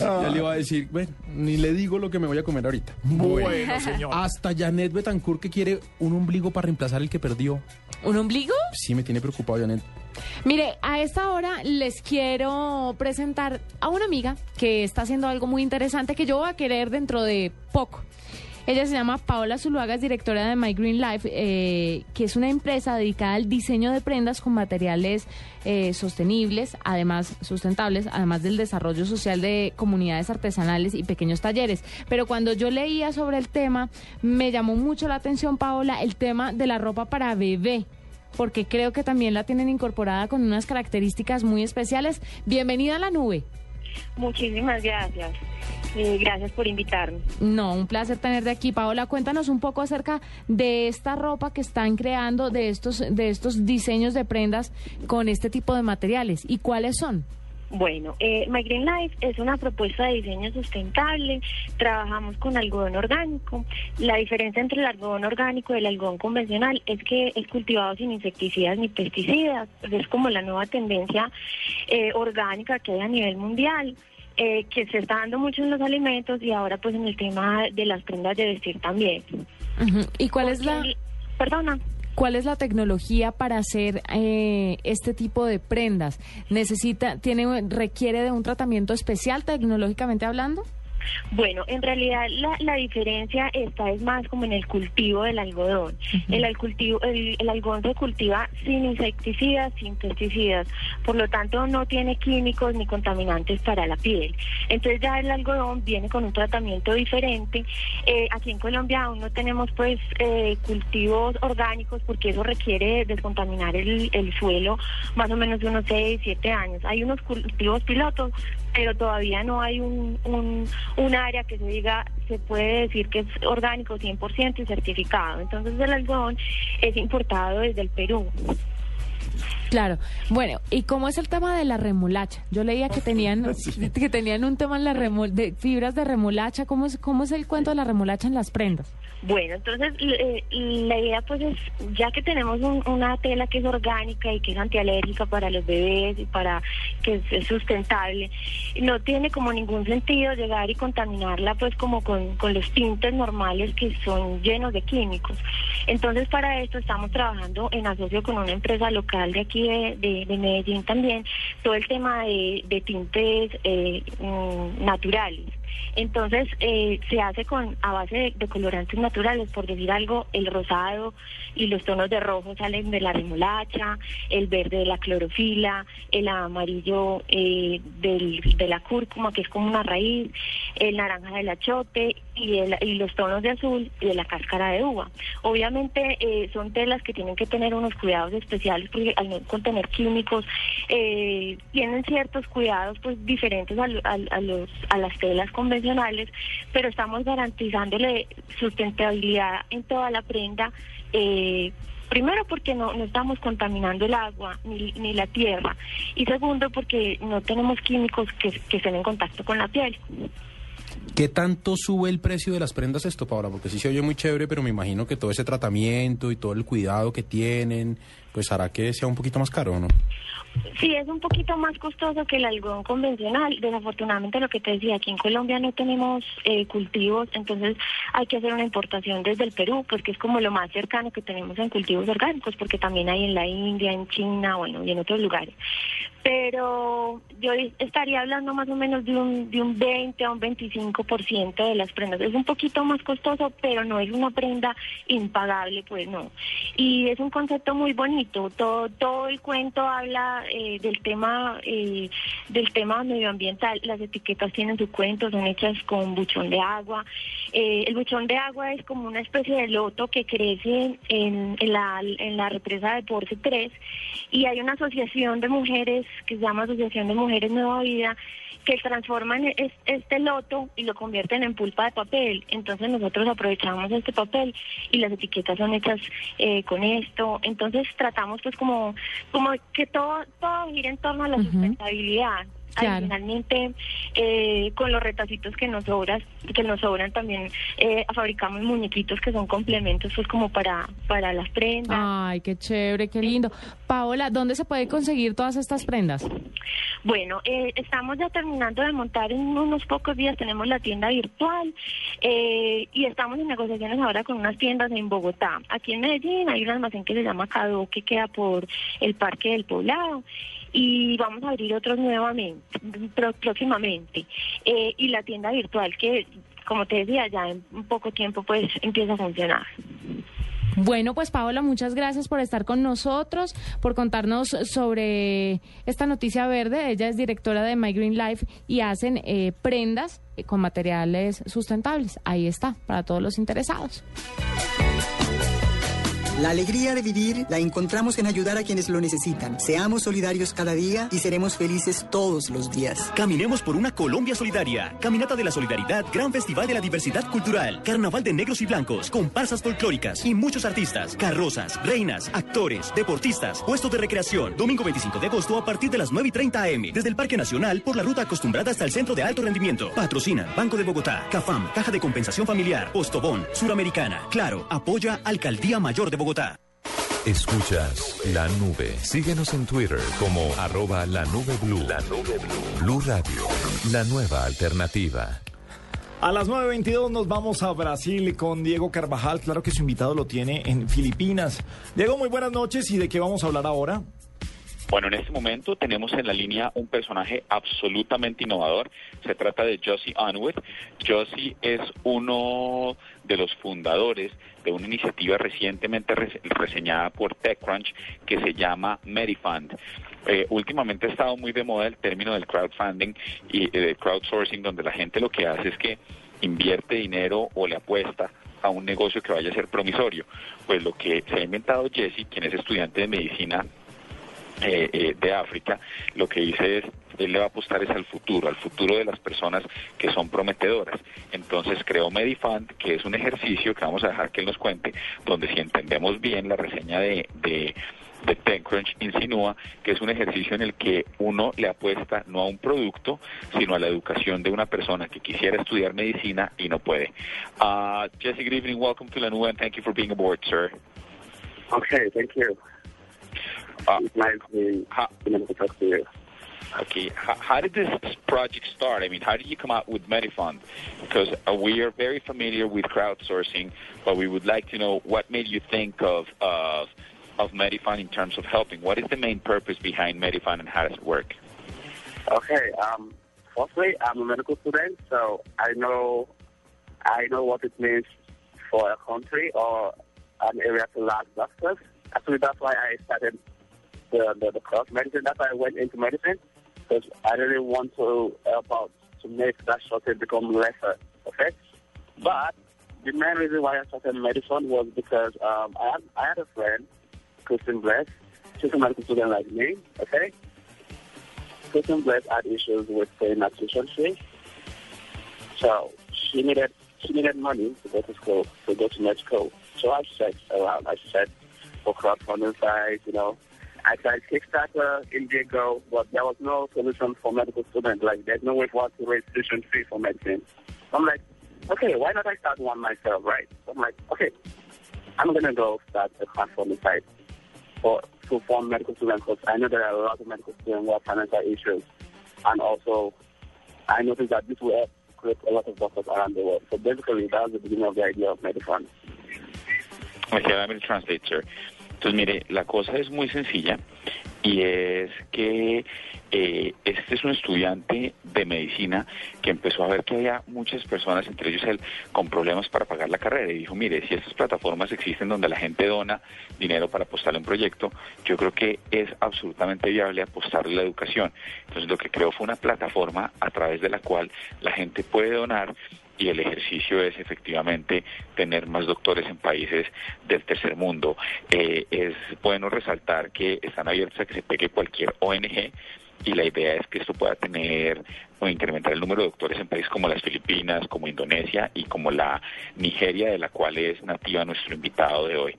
ya le iba a decir, bueno, ni le digo lo que me voy a comer ahorita. Bueno, señor. Hasta Janet Betancourt que quiere un ombligo para reemplazar el que perdió. ¿Un ombligo? Sí, me tiene preocupado, Janet. Mire, a esta hora les quiero presentar a una amiga que está haciendo algo muy interesante que yo voy a querer dentro de poco. Ella se llama Paola Zuluaga, es directora de My Green Life, eh, que es una empresa dedicada al diseño de prendas con materiales eh, sostenibles, además sustentables, además del desarrollo social de comunidades artesanales y pequeños talleres. Pero cuando yo leía sobre el tema, me llamó mucho la atención, Paola, el tema de la ropa para bebé porque creo que también la tienen incorporada con unas características muy especiales. Bienvenida a la nube. Muchísimas gracias. Eh, gracias por invitarme. No, un placer tenerte aquí. Paola, cuéntanos un poco acerca de esta ropa que están creando, de estos, de estos diseños de prendas con este tipo de materiales y cuáles son. Bueno, eh, My Green Life es una propuesta de diseño sustentable. Trabajamos con algodón orgánico. La diferencia entre el algodón orgánico y el algodón convencional es que es cultivado sin insecticidas ni pesticidas. Es como la nueva tendencia eh, orgánica que hay a nivel mundial. eh, que se está dando mucho en los alimentos y ahora pues en el tema de las prendas de vestir también. ¿Y cuál es la, Perdona. Cuál es la tecnología para hacer eh, este tipo de prendas? ¿Necesita, tiene, requiere de un tratamiento especial tecnológicamente hablando? Bueno, en realidad la, la diferencia está es más como en el cultivo del algodón. el, al- cultivo, el, el algodón se cultiva sin insecticidas, sin pesticidas, por lo tanto no tiene químicos ni contaminantes para la piel. Entonces ya el algodón viene con un tratamiento diferente. Eh, aquí en Colombia aún no tenemos pues eh, cultivos orgánicos porque eso requiere descontaminar el, el suelo más o menos de unos 6, 7 años. Hay unos cultivos pilotos, pero todavía no hay un, un, un área que se diga, se puede decir que es orgánico 100% y certificado. Entonces el algodón es importado desde el Perú. Claro. Bueno, ¿y cómo es el tema de la remolacha? Yo leía que tenían (laughs) que tenían un tema en la remol de fibras de remolacha. ¿Cómo es, ¿Cómo es el cuento de la remolacha en las prendas? Bueno, entonces la idea pues es, ya que tenemos un- una tela que es orgánica y que es antialérgica para los bebés y para que es, sustentable, no tiene como ningún sentido llegar y contaminarla pues como con, los tintes normales que son llenos de químicos. Entonces para esto estamos trabajando en asocio con una empresa local de aquí de, de- de Medellín también, todo el tema de, de tintes eh, mm, naturales. Entonces eh, se hace con a base de, colorantes naturales, por decir algo, el rosado y los tonos de rojo salen de la remolacha, el verde de la clorofila, el amarillo eh, del- de la cúrcuma, que es como una raíz, el naranja del achote y, el- y los tonos de azul de la cáscara de uva. Obviamente eh, son telas que tienen que tener unos cuidados especiales porque al no contener químicos eh, tienen ciertos cuidados pues diferentes a, a- a los, a las telas convencionales, pero estamos garantizándole sustentabilidad en toda la prenda. eh, Primero porque no, estamos contaminando el agua ni, la tierra y segundo porque no tenemos químicos que estén en contacto con la piel. ¿Qué tanto sube el precio de las prendas esto, Paola? Porque sí se oye muy chévere, pero me imagino que todo ese tratamiento y todo el cuidado que tienen, pues hará que sea un poquito más caro, ¿no? Sí, es un poquito más costoso que el algodón convencional. Desafortunadamente, lo que te decía, aquí en Colombia no tenemos eh, cultivos, entonces hay que hacer una importación desde el Perú, pues que es como lo más cercano que tenemos en cultivos orgánicos, porque también hay en la India, en China, bueno, y en otros lugares. Pero yo estaría hablando más o menos de un, de un 20 a un 25% de las prendas. Es un poquito más costoso, pero no es una prenda impagable, pues no. Y es un concepto muy bonito. Todo, todo el cuento habla eh, del tema eh, del tema medioambiental. Las etiquetas tienen su cuento, son hechas con buchón de agua. Eh, el buchón de agua es como una especie de loto que crece en, en la, en la represa de Porce 3 y hay una asociación de mujeres que se llama Asociación de Mujeres Nueva Vida que transforman es- este loto y lo convierten en pulpa de papel. Entonces nosotros aprovechamos este papel y las etiquetas son hechas eh, con esto. Entonces tratamos pues como, como que todo, todo gira en torno a la sustentabilidad. Claro. Adicionalmente, eh, con los retacitos que nos sobran, que nos sobran también eh, fabricamos muñequitos que son complementos pues como para, para las prendas. Ay, qué chévere, qué lindo. Paola, ¿dónde se puede conseguir todas estas prendas? Bueno, eh, estamos ya terminando de montar en unos pocos días, tenemos la tienda virtual eh, y estamos en negociaciones ahora con unas tiendas en Bogotá. Aquí en Medellín hay un almacén que se llama Cado, que queda por el Parque del Poblado y vamos a abrir otros nuevamente, próximamente. Eh, y la tienda virtual que, como te decía, ya en poco tiempo pues empieza a funcionar. Bueno, pues Paola, muchas gracias por estar con nosotros, por contarnos sobre esta noticia verde. Ella es directora de My Green Life y hacen eh, prendas eh, con materiales sustentables. Ahí está, para todos los interesados. La alegría de vivir la encontramos en ayudar a quienes lo necesitan. Seamos solidarios cada día y seremos felices todos los días. Caminemos por una Colombia solidaria. Caminata de la Solidaridad, Gran Festival de la Diversidad Cultural, Carnaval de Negros y Blancos, comparsas folclóricas y muchos artistas, carrozas, reinas, actores, deportistas, puestos de recreación. Domingo 25 de agosto a partir de las 9 y 30 am. Desde el Parque Nacional por la ruta acostumbrada hasta el Centro de Alto Rendimiento. Patrocina Banco de Bogotá, CAFAM, Caja de Compensación Familiar, Postobón, Suramericana. Claro, apoya Alcaldía Mayor de Bogotá. Escuchas la nube. Síguenos en Twitter como arroba la nube blue. La nube blue. Blue Radio, la nueva alternativa. A las 9.22 nos vamos a Brasil con Diego Carvajal. Claro que su invitado lo tiene en Filipinas. Diego, muy buenas noches. ¿Y de qué vamos a hablar ahora? Bueno, en este momento tenemos en la línea un personaje absolutamente innovador. Se trata de Josie Unwood. Josie es uno de los fundadores de una iniciativa recientemente rese- reseñada por TechCrunch que se llama Medifund. Eh, últimamente ha estado muy de moda el término del crowdfunding y eh, del crowdsourcing, donde la gente lo que hace es que invierte dinero o le apuesta a un negocio que vaya a ser promisorio. Pues lo que se ha inventado Jesse, quien es estudiante de medicina eh, eh, de África, lo que dice es, él le va a apostar es al futuro, al futuro de las personas que son prometedoras. Entonces creó Medifund, que es un ejercicio que vamos a dejar que él nos cuente, donde si entendemos bien la reseña de, de, de insinúa que es un ejercicio en el que uno le apuesta no a un producto, sino a la educación de una persona que quisiera estudiar medicina y no puede. Uh, Jesse, good evening, welcome to Lanua, and thank you for being aboard, sir. Okay, thank you. Uh. Okay, how, how did this project start? I mean, how did you come out with Medifund? Because uh, we are very familiar with crowdsourcing, but we would like to know what made you think of of of Medifund in terms of helping. What is the main purpose behind Medifund and how does it work? Okay, um, firstly, I'm a medical student, so I know I know what it means for a country or an area to lack doctors. Actually, that's why I started the, the, the course medicine. That's why I went into medicine because I really want to help out to make that shortage become lesser. Okay, but the main reason why I started medicine was because um, I had I had a friend, Kristen Bless. She's a medical student like me. Okay, Kristen Bless had issues with paying her tuition fee, so she needed she needed money to go to school to go to med school. So I searched around. I searched for crowdfunding sites, you know. I tried Kickstarter, Indiegogo, but there was no solution for medical students. Like, there's no way for us to raise tuition fee for medicine. I'm like, okay, why not I start one myself, right? So I'm like, okay, I'm going to go start a platform site for to fund medical students because I know there are a lot of medical students who have financial issues. And also, I noticed that this will help create a lot of doctors around the world. So basically, that was the beginning of the idea of Medifund. Okay, let me translate, sir. Entonces, mire, la cosa es muy sencilla y es que eh, este es un estudiante de medicina que empezó a ver que había muchas personas, entre ellos él, con problemas para pagar la carrera y dijo, mire, si estas plataformas existen donde la gente dona dinero para apostarle a un proyecto, yo creo que es absolutamente viable apostarle a la educación. Entonces, lo que creó fue una plataforma a través de la cual la gente puede donar y el ejercicio es efectivamente tener más doctores en países del tercer mundo. Eh, es bueno resaltar que están abiertos a que se pegue cualquier ONG y la idea es que esto pueda tener o incrementar el número de doctores en países como las Filipinas, como Indonesia y como la Nigeria, de la cual es nativa nuestro invitado de hoy.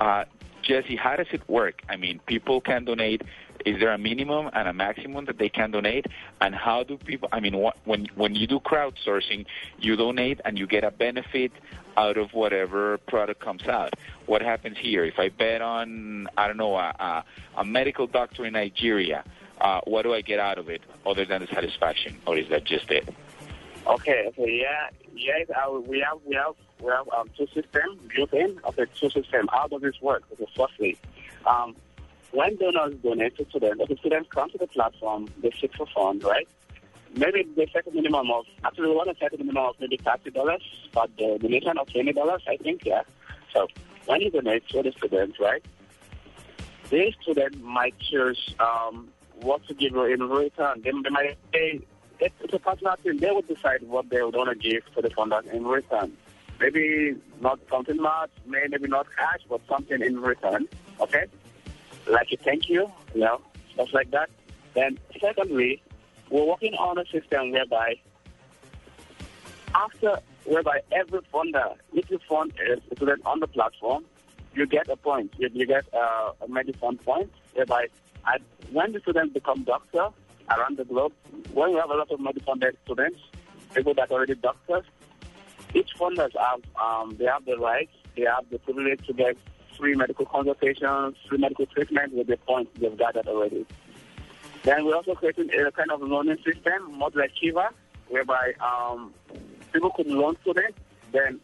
Uh, Jesse, how does it work? I mean, people can donate. Is there a minimum and a maximum that they can donate? And how do people? I mean, what, when when you do crowdsourcing, you donate and you get a benefit out of whatever product comes out. What happens here? If I bet on, I don't know, a, a, a medical doctor in Nigeria, uh, what do I get out of it other than the satisfaction, or is that just it? Okay, okay, yeah, yes, we have, we have, we have um, two systems built in. Okay, two systems. How does this work? Okay, firstly, um, when donors donate to students, the students come to the platform, they seek for funds, right? Maybe they set a minimum of, actually we want to set a minimum of maybe $30, but the donation of $20, I think, yeah. So when you donate to the students, right, the students might choose um, what to give in return. They, they might say, it's, it's a personal thing. They would decide what they would want to give to the funders in return. Maybe not something much, maybe not cash, but something in return. Okay? Like a thank you, you know, stuff like that. Then, secondly, we're working on a system whereby after, whereby every funder, if you fund a student on the platform, you get a point. You, you get uh, a medicine point, whereby at, when the students become doctor around the globe, when we have a lot of medicine-based students, people that are already doctors, each funders have um, they have the right, they have the privilege to get free medical consultations, free medical treatment with the points they've gathered already. Then we're also creating a kind of loaning system, more like Kiva, whereby um, people could loan students. Then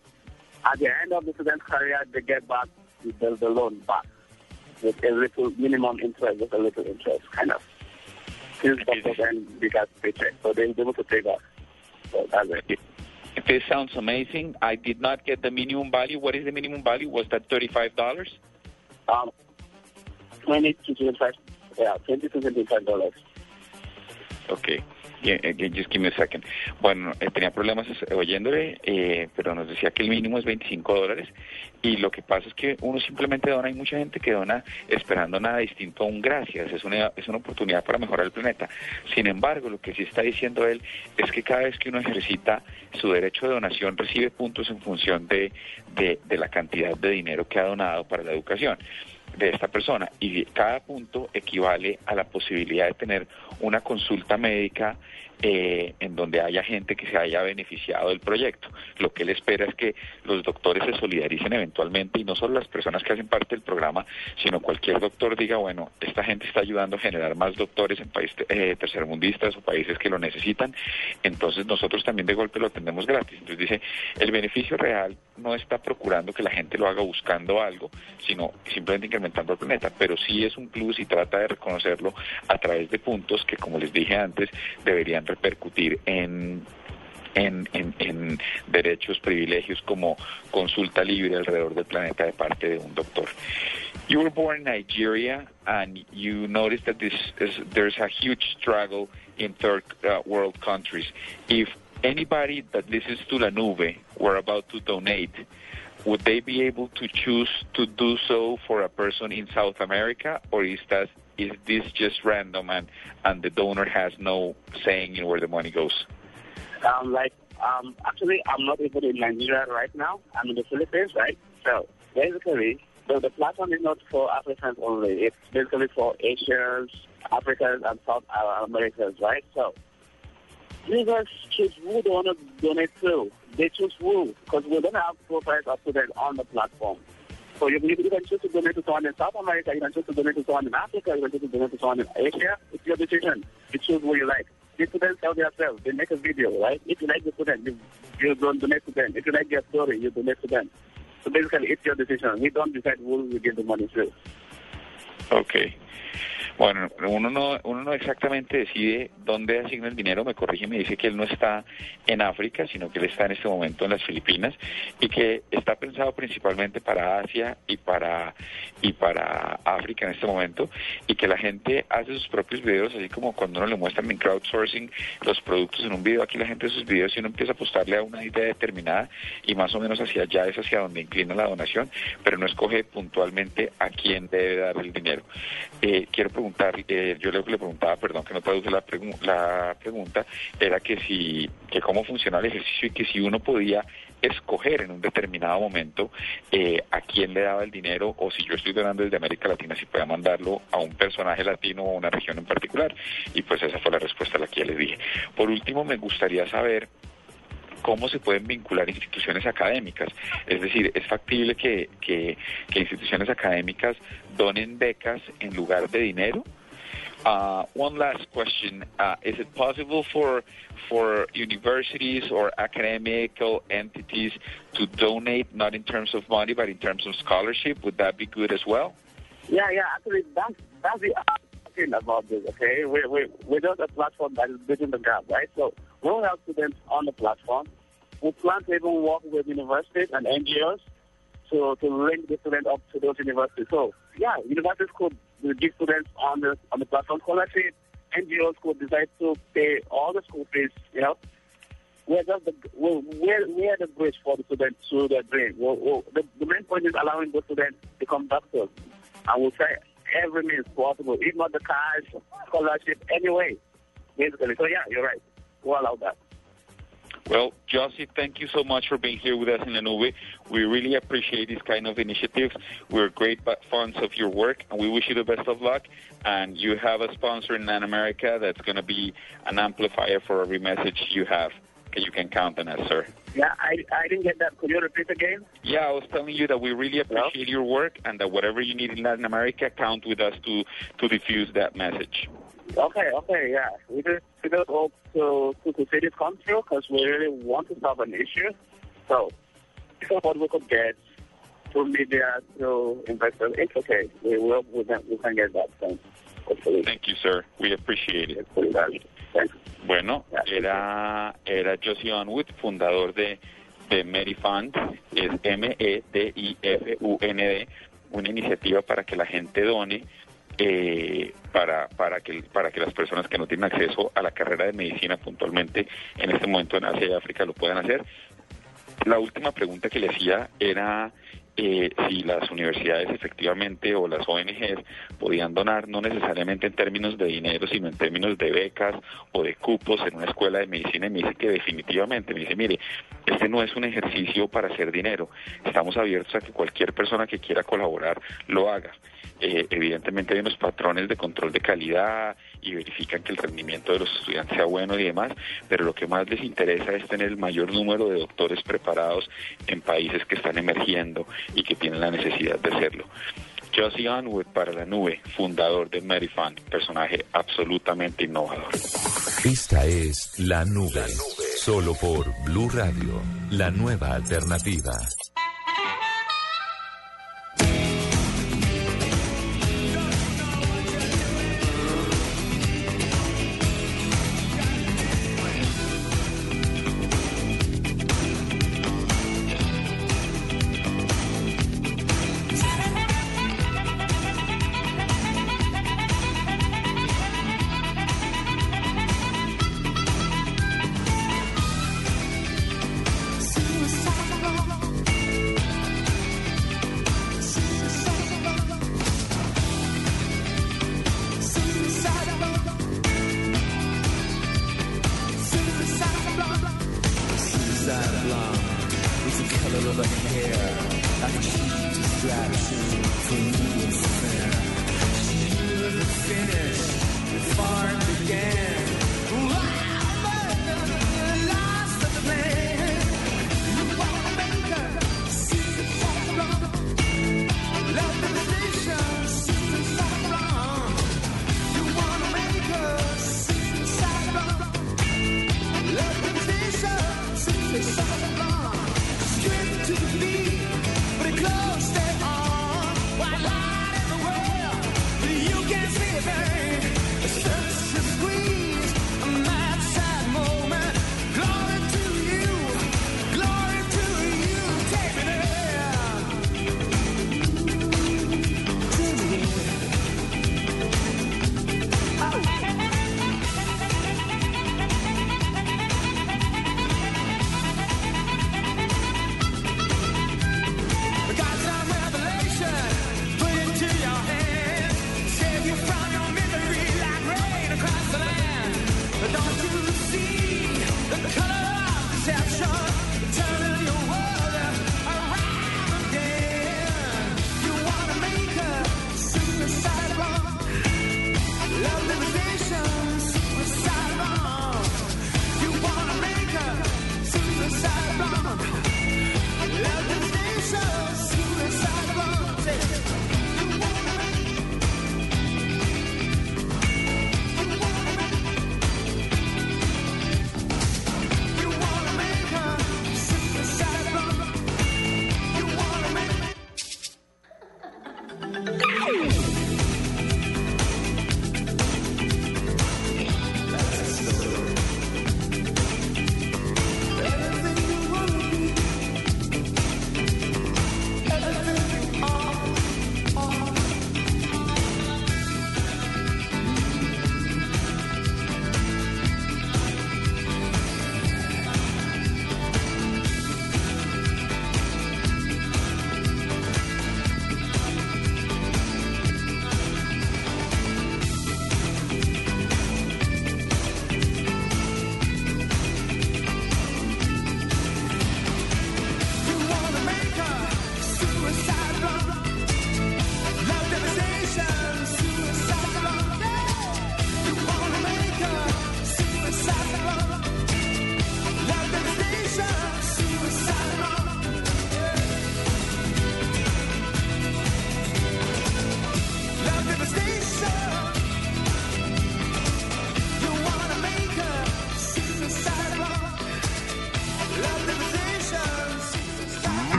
at the end of the student's career, they get back the, the loan back. with a little minimum interest, with a little interest, kind of. Then they got paycheck, so they're able to take off. So that's it. This sounds amazing. I did not get the minimum value. What is the minimum value? Was that thirty-five dollars? Um, 20 to 25, yeah, 20 to 25 dollars. Eh, just give me a. Bueno, eh, tenía problemas eh, oyéndole, eh, pero nos decía que el mínimo es 25 dólares y lo que pasa es que uno simplemente dona, hay mucha gente que dona esperando nada distinto a un gracias, es una, es una oportunidad para mejorar el planeta. Sin embargo, lo que sí está diciendo él es que cada vez que uno ejercita su derecho de donación recibe puntos en función de, de la cantidad de dinero que ha donado para la educación de esta persona. Y cada punto equivale a la posibilidad de tener una consulta médica eh, en donde haya gente que se haya beneficiado del proyecto. Lo que él espera es que los doctores se solidaricen eventualmente y no solo las personas que hacen parte del programa, sino cualquier doctor diga, bueno, esta gente está ayudando a generar más doctores en países eh, tercermundistas o países que lo necesitan, entonces nosotros también de golpe lo atendemos gratis. Entonces dice, el beneficio real no está procurando que la gente lo haga buscando algo, sino simplemente incrementando el planeta, pero sí es un plus y trata de reconocerlo a través de puntos que, como les dije antes, deberían repercutir en en, en, en, derechos, privilegios como consulta libre alrededor del planeta de parte de un doctor. You were born in Nigeria and you noticed that this is, there's a huge struggle in third uh, world countries. If anybody that listens to La Nube were about to donate, would they be able to choose to do so for a person in South America or is that is this just random and, and the donor has no saying in where the money goes? Um, like, um, actually, I'm not even in Nigeria right now. I'm in the Philippines, right? So basically, the, the platform is not for Africans only. It's basically for Asians, Africans, and South Americans, right? So users choose who they want to donate to. They choose who, because we don't have profiles up to students on the platform. So you, you can choose to donate to someone in South America, you can choose to donate to someone in Africa, you can choose to donate to someone in Asia. It's your decision. You choose who you like. The students tell themselves, they make a video, right? If you like the student, you, you don't donate to them. If you like their story, you donate to them. So basically, it's your decision. We don't decide who we give the money to. Okay. Bueno, uno no, uno no exactamente decide dónde asigna el dinero, me corrige y me dice que él no está en África, sino que él está en este momento en las Filipinas y que está pensado principalmente para Asia y para, y para África en este momento y que la gente hace sus propios videos, así como cuando uno le muestran en crowdsourcing los productos en un video, aquí la gente hace sus videos y uno empieza a apostarle a una idea determinada y más o menos hacia allá es hacia donde inclina la donación, pero no escoge puntualmente a quién debe dar el dinero. Eh, quiero preguntar eh, yo le preguntaba, perdón que no traduje la, pregu la pregunta, era que si, que cómo funciona el ejercicio y que si uno podía escoger en un determinado momento eh, a quién le daba el dinero o si yo estoy donando desde América Latina, si podía mandarlo a un personaje latino o a una región en particular. Y pues esa fue la respuesta a la que ya les dije. Por último, me gustaría saber cómo se pueden vincular instituciones académicas. Es decir, es factible que, que, instituciones académicas donen becas en lugar de dinero. Uh, one last question: uh, Is it possible for for universities or academical entities to donate, not in terms of money, but in terms of scholarship? Would that be good as well? Yeah, yeah. Actually, that's that's the thing about this. Okay, we we we're just a platform that is bridging the gap, right? So we'll have students on the platform. We plan to even work with universities and NGOs to, to link the students up to those universities. So, yeah, universities could give students on the on the platform scholarship. NGOs could decide to pay all the school fees, you know. We're just the, we're, we're, the bridge for the students to their dream. We're, we're, the, the main point is allowing the students to come back to us. And we'll try every means possible, if not the cash, scholarship, anyway, basically. So, yeah, you're right. We'll allow that. Well, Josie, thank you so much for being here with us in Nube. We really appreciate these kind of initiatives. We're great fans of your work, and we wish you the best of luck. And you have a sponsor in Latin America that's going to be an amplifier for every message you have. You can count on us, sir. Yeah, I, I didn't get that. Could you repeat again? Yeah, I was telling you that we really appreciate your work, and that whatever you need in Latin America, count with us to to diffuse that message. Okay, okay, yeah. We just, we just hope to, to, to see this come through because we really want to solve an issue. So, what we could get to media through investors, it's okay. We will, we can, we can get that done. Hopefully. Thank you, sir. We appreciate it. Bueno, era, era Josie Unwood, fundador de, de Medifund, es M-E-D-I-F-U-N-D, una iniciativa para que la gente done eh, para, para, que, para que las personas que no tienen acceso a la carrera de medicina puntualmente en este momento en Asia y África lo puedan hacer. La última pregunta que le hacía era eh, si las universidades efectivamente o las ONGs podían donar, no necesariamente en términos de dinero, sino en términos de becas o de cupos en una escuela de medicina. Y me dice que definitivamente, me dice, mire, este no es un ejercicio para hacer dinero. Estamos abiertos a que cualquier persona que quiera colaborar lo haga. Eh, evidentemente hay unos patrones de control de calidad y verifican que el rendimiento de los estudiantes sea bueno y demás, pero lo que más les interesa es tener el mayor número de doctores preparados en países que están emergiendo y que tienen la necesidad de hacerlo. Josie Unwood para la nube, fundador de Medifund, personaje absolutamente innovador. Esta es La Nube, solo por Blue Radio, la nueva alternativa.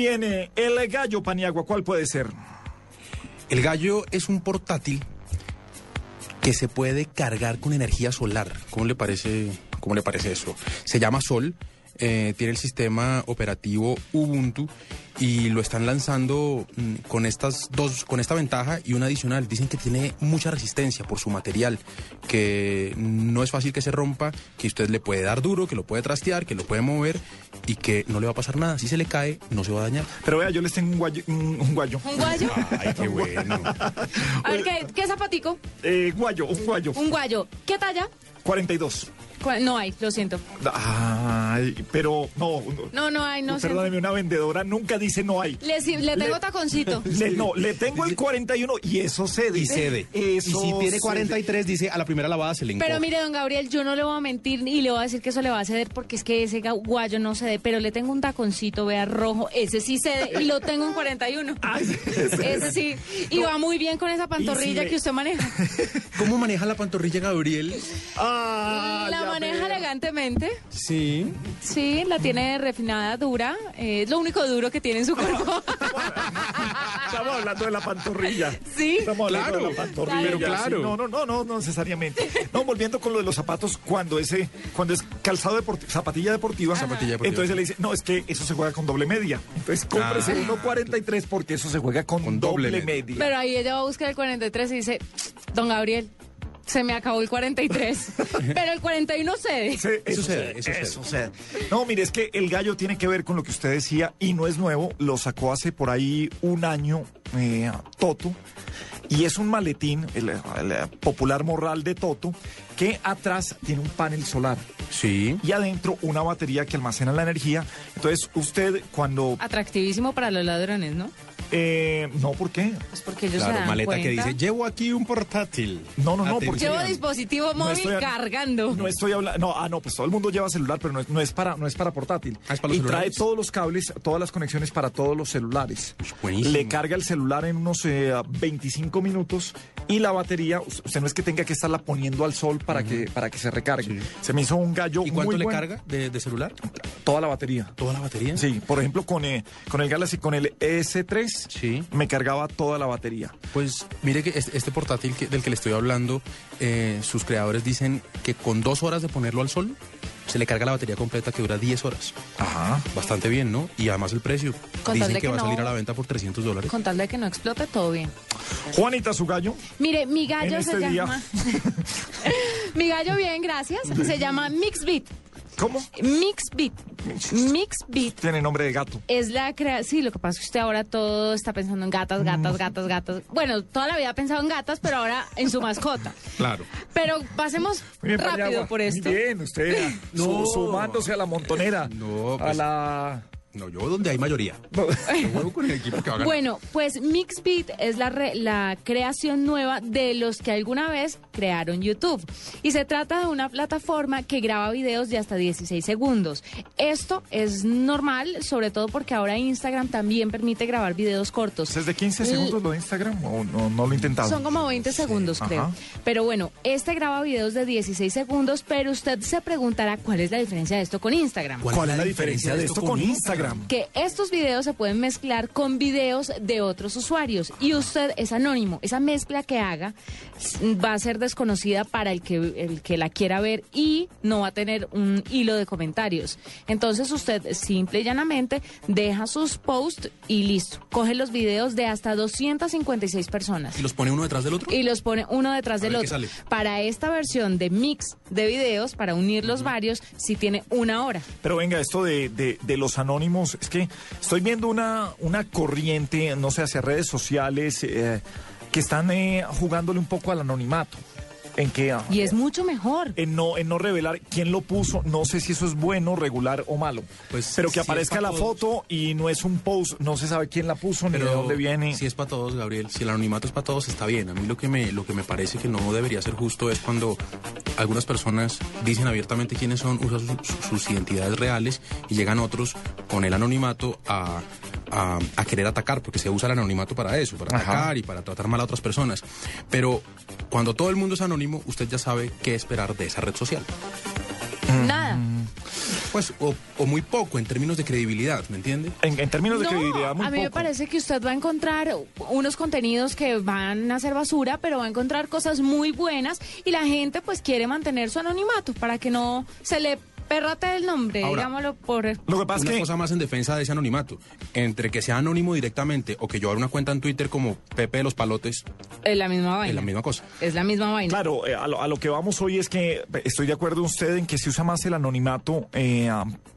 Eh, el gallo Paniagua, ¿cuál puede ser? El gallo es un portátil que se puede cargar con energía solar. ¿Cómo le parece, cómo le parece eso? Se llama Sol, eh, tiene el sistema operativo Ubuntu y lo están lanzando mm, con estas dos, con esta ventaja y una adicional. Dicen que tiene mucha resistencia por su material, que no es fácil que se rompa, que usted le puede dar duro, que lo puede trastear, que lo puede mover y que no le va a pasar nada. Si se le cae, no se va a dañar. Pero vea, yo les tengo un guayo. Un, un guayo. ¿Un guayo? (laughs) Ay, qué bueno. A ver, ¿qué, qué zapatico? Eh, guayo, un guayo. Un guayo. ¿Qué talla? 42. No hay, lo siento. Ay, pero no. No, no hay, no sé. Perdóneme, una vendedora nunca dice no hay. Le, si- le tengo taconcito. (laughs) Le, no, le tengo el 41 y eso cede. Y cede. Eso y si tiene cede. 43, dice a la primera lavada se le encoge. Pero mire, don Gabriel, yo no le voy a mentir y le voy a decir que eso le va a ceder porque es que ese guayo no cede, pero le tengo un taconcito, vea, rojo, ese sí cede y lo tengo en 41. (laughs) ese sí. Y va muy bien con esa pantorrilla que usted maneja. ¿Cómo maneja la pantorrilla Gabriel? la maneja elegantemente. Sí. Sí, la tiene refinada, dura. eh, es lo único duro que tiene en su cuerpo. (laughs) Estamos hablando de la pantorrilla. Sí. Estamos hablando Claro, de la pantorrilla. pero sí. claro. No, no, no, no, no necesariamente. No, volviendo con lo de los zapatos, cuando ese, cuando es calzado deportivo, zapatilla deportiva, Zapatilla deportiva. entonces le dice, no, es que eso se juega con doble media. Entonces cómprese Ah. 1.43 porque eso se juega con, Con doble, doble media. Pero ahí ella va a buscar el 43 y dice, don Gabriel, se me acabó el 43. (laughs) Pero el 41 cede. Sí, Eso cede, cede, eso cede. eso cede. No, mire, es que el gallo tiene que ver con lo que usted decía y no es nuevo. Lo sacó hace por ahí un año eh, Toto. Y es un maletín, el, el popular morral de Toto, que atrás tiene un panel solar. Sí. Y adentro una batería que almacena la energía. Entonces, usted cuando... Atractivísimo para los ladrones, ¿no? Eh, no, ¿por qué? Pues porque ellos se Claro, dan maleta que dice, llevo aquí un portátil. No, no, no, porque... Llevo dispositivo No móvil estoy cargando. No estoy hablando, no, ah, no, pues todo el mundo lleva celular, pero no es, no es para, no es para portátil. Ah, ¿es para los y trae todos los cables, todas las conexiones para todos los celulares. buenísimo. Le carga el celular en unos eh, 25 minutos y la batería, us- usted no es que tenga que estarla poniendo al sol para que para que se recargue. Se me hizo un gallo ¿Y cuánto muy le carga de, de celular? Toda la batería. ¿Toda la batería? Sí, por ejemplo, con, eh, con el Galaxy, con el S3, Sí. me cargaba toda la batería. Pues mire que este, este portátil que- del que le estoy hablando, eh, sus creadores dicen que con dos horas de ponerlo al sol, se le carga la batería completa que dura 10 horas. Ajá. Bastante bien, ¿no? Y además el precio. Con Dicen que, que va a salir a la venta por 300 dólares. Con tal de que no explote, todo bien. Juanita, su gallo. Mire, mi gallo En se este llama... (laughs) (laughs) mi gallo, bien, gracias. Se llama Mixbit. ¿Cómo? Mixbit. Mixbit. Tiene nombre de gato. Es la crea... Sí, lo que pasa es que usted ahora todo está pensando en gatas, gatas, gatas, gatas. Bueno, toda la vida ha pensado en gatas, pero ahora en su mascota. (laughs) Claro. Pero pasemos bien, rápido por esto. Muy bien, usted (laughs) No. sumándose a la montonera. No, A pues- la... No, yo donde hay mayoría. Yo juego con el equipo que va a ganar. Bueno, pues Mixbit es la, re- la creación nueva de los que alguna vez crearon YouTube. Y se trata de una plataforma que graba videos de hasta 16 segundos. Esto es normal, sobre todo porque ahora Instagram también permite grabar videos cortos. ¿Es de 15 L- segundos lo de Instagram o no, no lo he intentado? Son como 20 segundos, creo. Ajá. Pero bueno, este graba videos de 16 segundos, pero usted se preguntará cuál es la diferencia de esto con Instagram. ¿Cuál, es la diferencia de esto con Instagram? Que estos videos se pueden mezclar con videos de otros usuarios y usted es anónimo. Esa mezcla que haga va a ser desconocida para el que, el que la quiera ver y no va a tener un hilo de comentarios. Entonces usted simple y llanamente deja sus posts y listo. Coge los videos de hasta 256 personas ¿Y los pone uno detrás del otro? y los pone uno detrás A del otro. sale. Para esta versión de mix de videos, para unir los varios, sí tiene una hora. Pero venga, esto de, de, de los anónimos, es que estoy viendo una, una corriente, no sé, hacia redes sociales eh, que están eh, jugándole un poco al anonimato. En ah, Y es mucho mejor. en no, en no revelar quién lo puso, no sé si eso es bueno, regular o malo. Pues, pero que si aparezca pa' la todos. foto y no es un post, no se sabe quién la puso ni de dónde viene. Si es para todos, Gabriel, si el anonimato es para todos, está bien. A mí lo que me, lo que me parece que no debería ser justo es cuando algunas personas dicen abiertamente quiénes son, usan su- su- sus identidades reales y llegan otros con el anonimato a, a- a querer atacar, porque se usa el anonimato para eso, para Ajá. atacar y para tratar mal a otras personas. Pero cuando todo el mundo es usted ya sabe qué esperar de esa red social. Nada. Pues, o, o muy poco en términos de credibilidad, ¿me entiende? En, en términos de No, credibilidad, muy a mí me parece que usted va a encontrar unos contenidos que van a ser basura, pero va a encontrar cosas muy buenas y la gente pues quiere mantener su anonimato para que no se le perrate el nombre, Ahora, digámoslo por... una cosa más en defensa de ese anonimato. Entre que sea anónimo directamente o que yo abra una cuenta en Twitter como Pepe de los Palotes, Es la misma es vaina. la misma cosa. Es la misma vaina. Claro, eh, a, lo, a lo que vamos hoy es que eh, estoy de acuerdo usted en que se usa más el anonimato eh,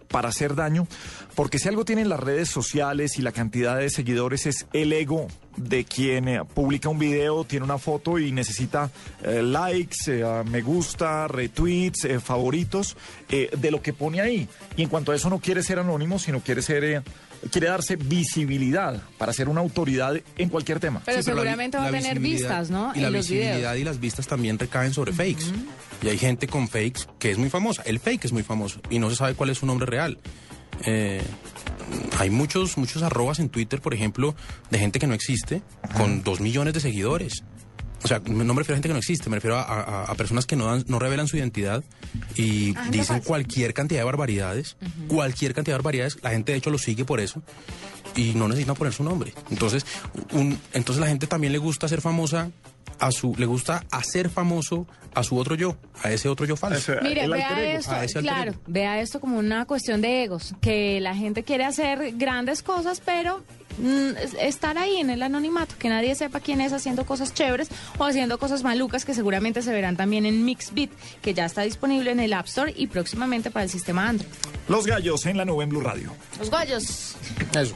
para hacer daño, porque si algo tienen las redes sociales y la cantidad de seguidores es el ego de quien eh, publica un video, tiene una foto y necesita eh, likes, eh, me gusta, retweets, eh, favoritos eh, de lo que pone ahí. Y en cuanto a eso no quiere ser anónimo, sino quiere ser... eh, Quiere darse visibilidad para ser una autoridad en cualquier tema. Pero Sí, la seguramente va a tener visibilidad- vistas, ¿no? Y la los visibilidad videos. y las vistas también recaen sobre fakes. Y hay gente con fakes que es muy famosa. El fake es muy famoso y no se sabe cuál es su nombre real. Eh, hay muchos, muchos arrobas en Twitter, por ejemplo, de gente que no existe, con dos millones de seguidores. O sea, no me refiero a gente que no existe, me refiero a, a- a personas que no, dan- no revelan su identidad y Ah, dicen cualquier cantidad de barbaridades. Cualquier cantidad de barbaridades. La gente, de hecho, lo sigue por eso y no necesitan poner su nombre. Entonces, un, entonces la gente también le gusta ser famosa a su, le gusta hacer famoso a su otro yo, a ese otro yo falso. Mire, vea esto, A ese alter claro, vea esto como una cuestión de egos, que la gente quiere hacer grandes cosas, pero mm, es- estar ahí en el anonimato, que nadie sepa quién es haciendo cosas chéveres o haciendo cosas malucas que seguramente se verán también en Mixbit, que ya está disponible en el App Store y próximamente para el sistema Android. Los gallos en la nube en Blue Radio. Los gallos. Eso.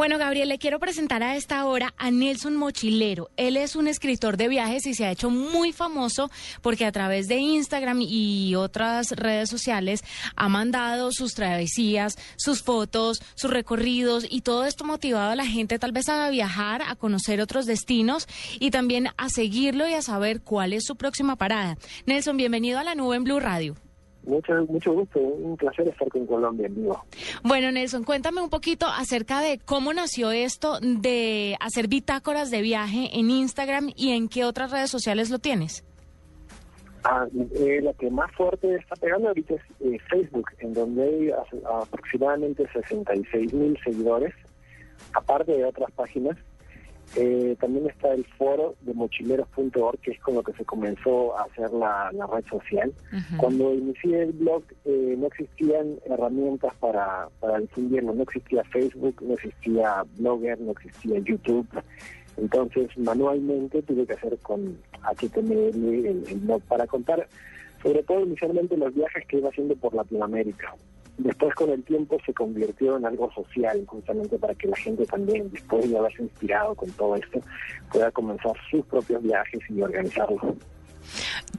Bueno, Gabriel, le quiero presentar a esta hora a Nelson Mochilero. Él es un escritor de viajes y se ha hecho muy famoso porque a través de Instagram y otras redes sociales ha mandado sus travesías, sus fotos, sus recorridos y todo esto motivado a la gente tal vez a viajar, a conocer otros destinos y también a seguirlo y a saber cuál es su próxima parada. Nelson, bienvenido a la nube en Blue Radio. Mucho, mucho gusto, un placer estar con Colombia en vivo. Bueno, Nelson, cuéntame un poquito acerca de cómo nació esto de hacer bitácoras de viaje en Instagram y en qué otras redes sociales lo tienes. Ah, eh, la que más fuerte está pegando ahorita es eh, Facebook, en donde hay as- aproximadamente 66 mil seguidores, aparte de otras páginas. Eh, también está el foro de mochileros.org, que es con lo que se comenzó a hacer la, la red social. Cuando inicié el blog eh, no existían herramientas para, para difundirlo, no existía Facebook, no existía Blogger, no existía YouTube. Entonces manualmente tuve que hacer con HTML el, el blog para contar sobre todo inicialmente los viajes que iba haciendo por Latinoamérica. Después con el tiempo se convirtió en algo social, justamente para que la gente también, después de haberse inspirado con todo esto, pueda comenzar sus propios viajes y organizarlos.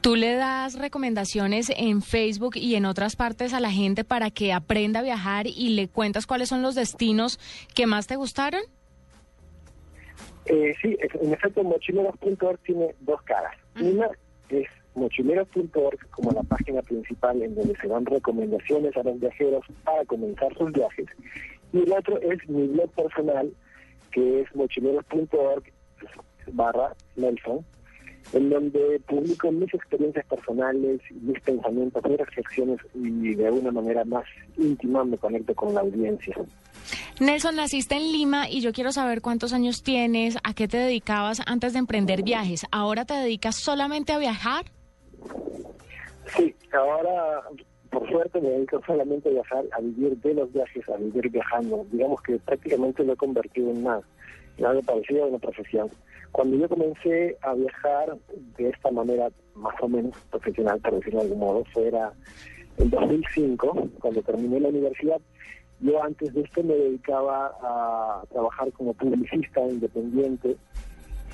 ¿Tú le das recomendaciones en Facebook y en otras partes a la gente para que aprenda a viajar y le cuentas cuáles son los destinos que más te gustaron? Eh, sí, en efecto, mochileros.org tiene dos caras. Una es mochileros.org como la página principal en donde se dan recomendaciones a los viajeros para comenzar sus viajes. Y el otro es mi blog personal, que es mochileros.org barra Nelson, en donde publico mis experiencias personales, mis pensamientos, mis reflexiones y de una manera más íntima me conecto con la audiencia. Nelson, naciste en Lima y yo quiero saber cuántos años tienes, a qué te dedicabas antes de emprender viajes. ¿Ahora te dedicas solamente a viajar? Sí, ahora por suerte me dedico solamente a viajar, a vivir de los viajes, a vivir viajando. Digamos que prácticamente lo he convertido en nada, en algo parecido a una profesión. Cuando yo comencé a viajar de esta manera más o menos profesional, por decirlo de algún modo, fue era en 2005, cuando terminé la universidad. Yo antes de esto me dedicaba a trabajar como publicista independiente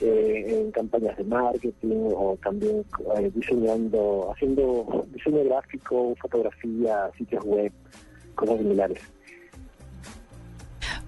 eh, en campañas de marketing o también eh, diseñando, haciendo diseño gráfico, fotografía, sitios web, cosas similares.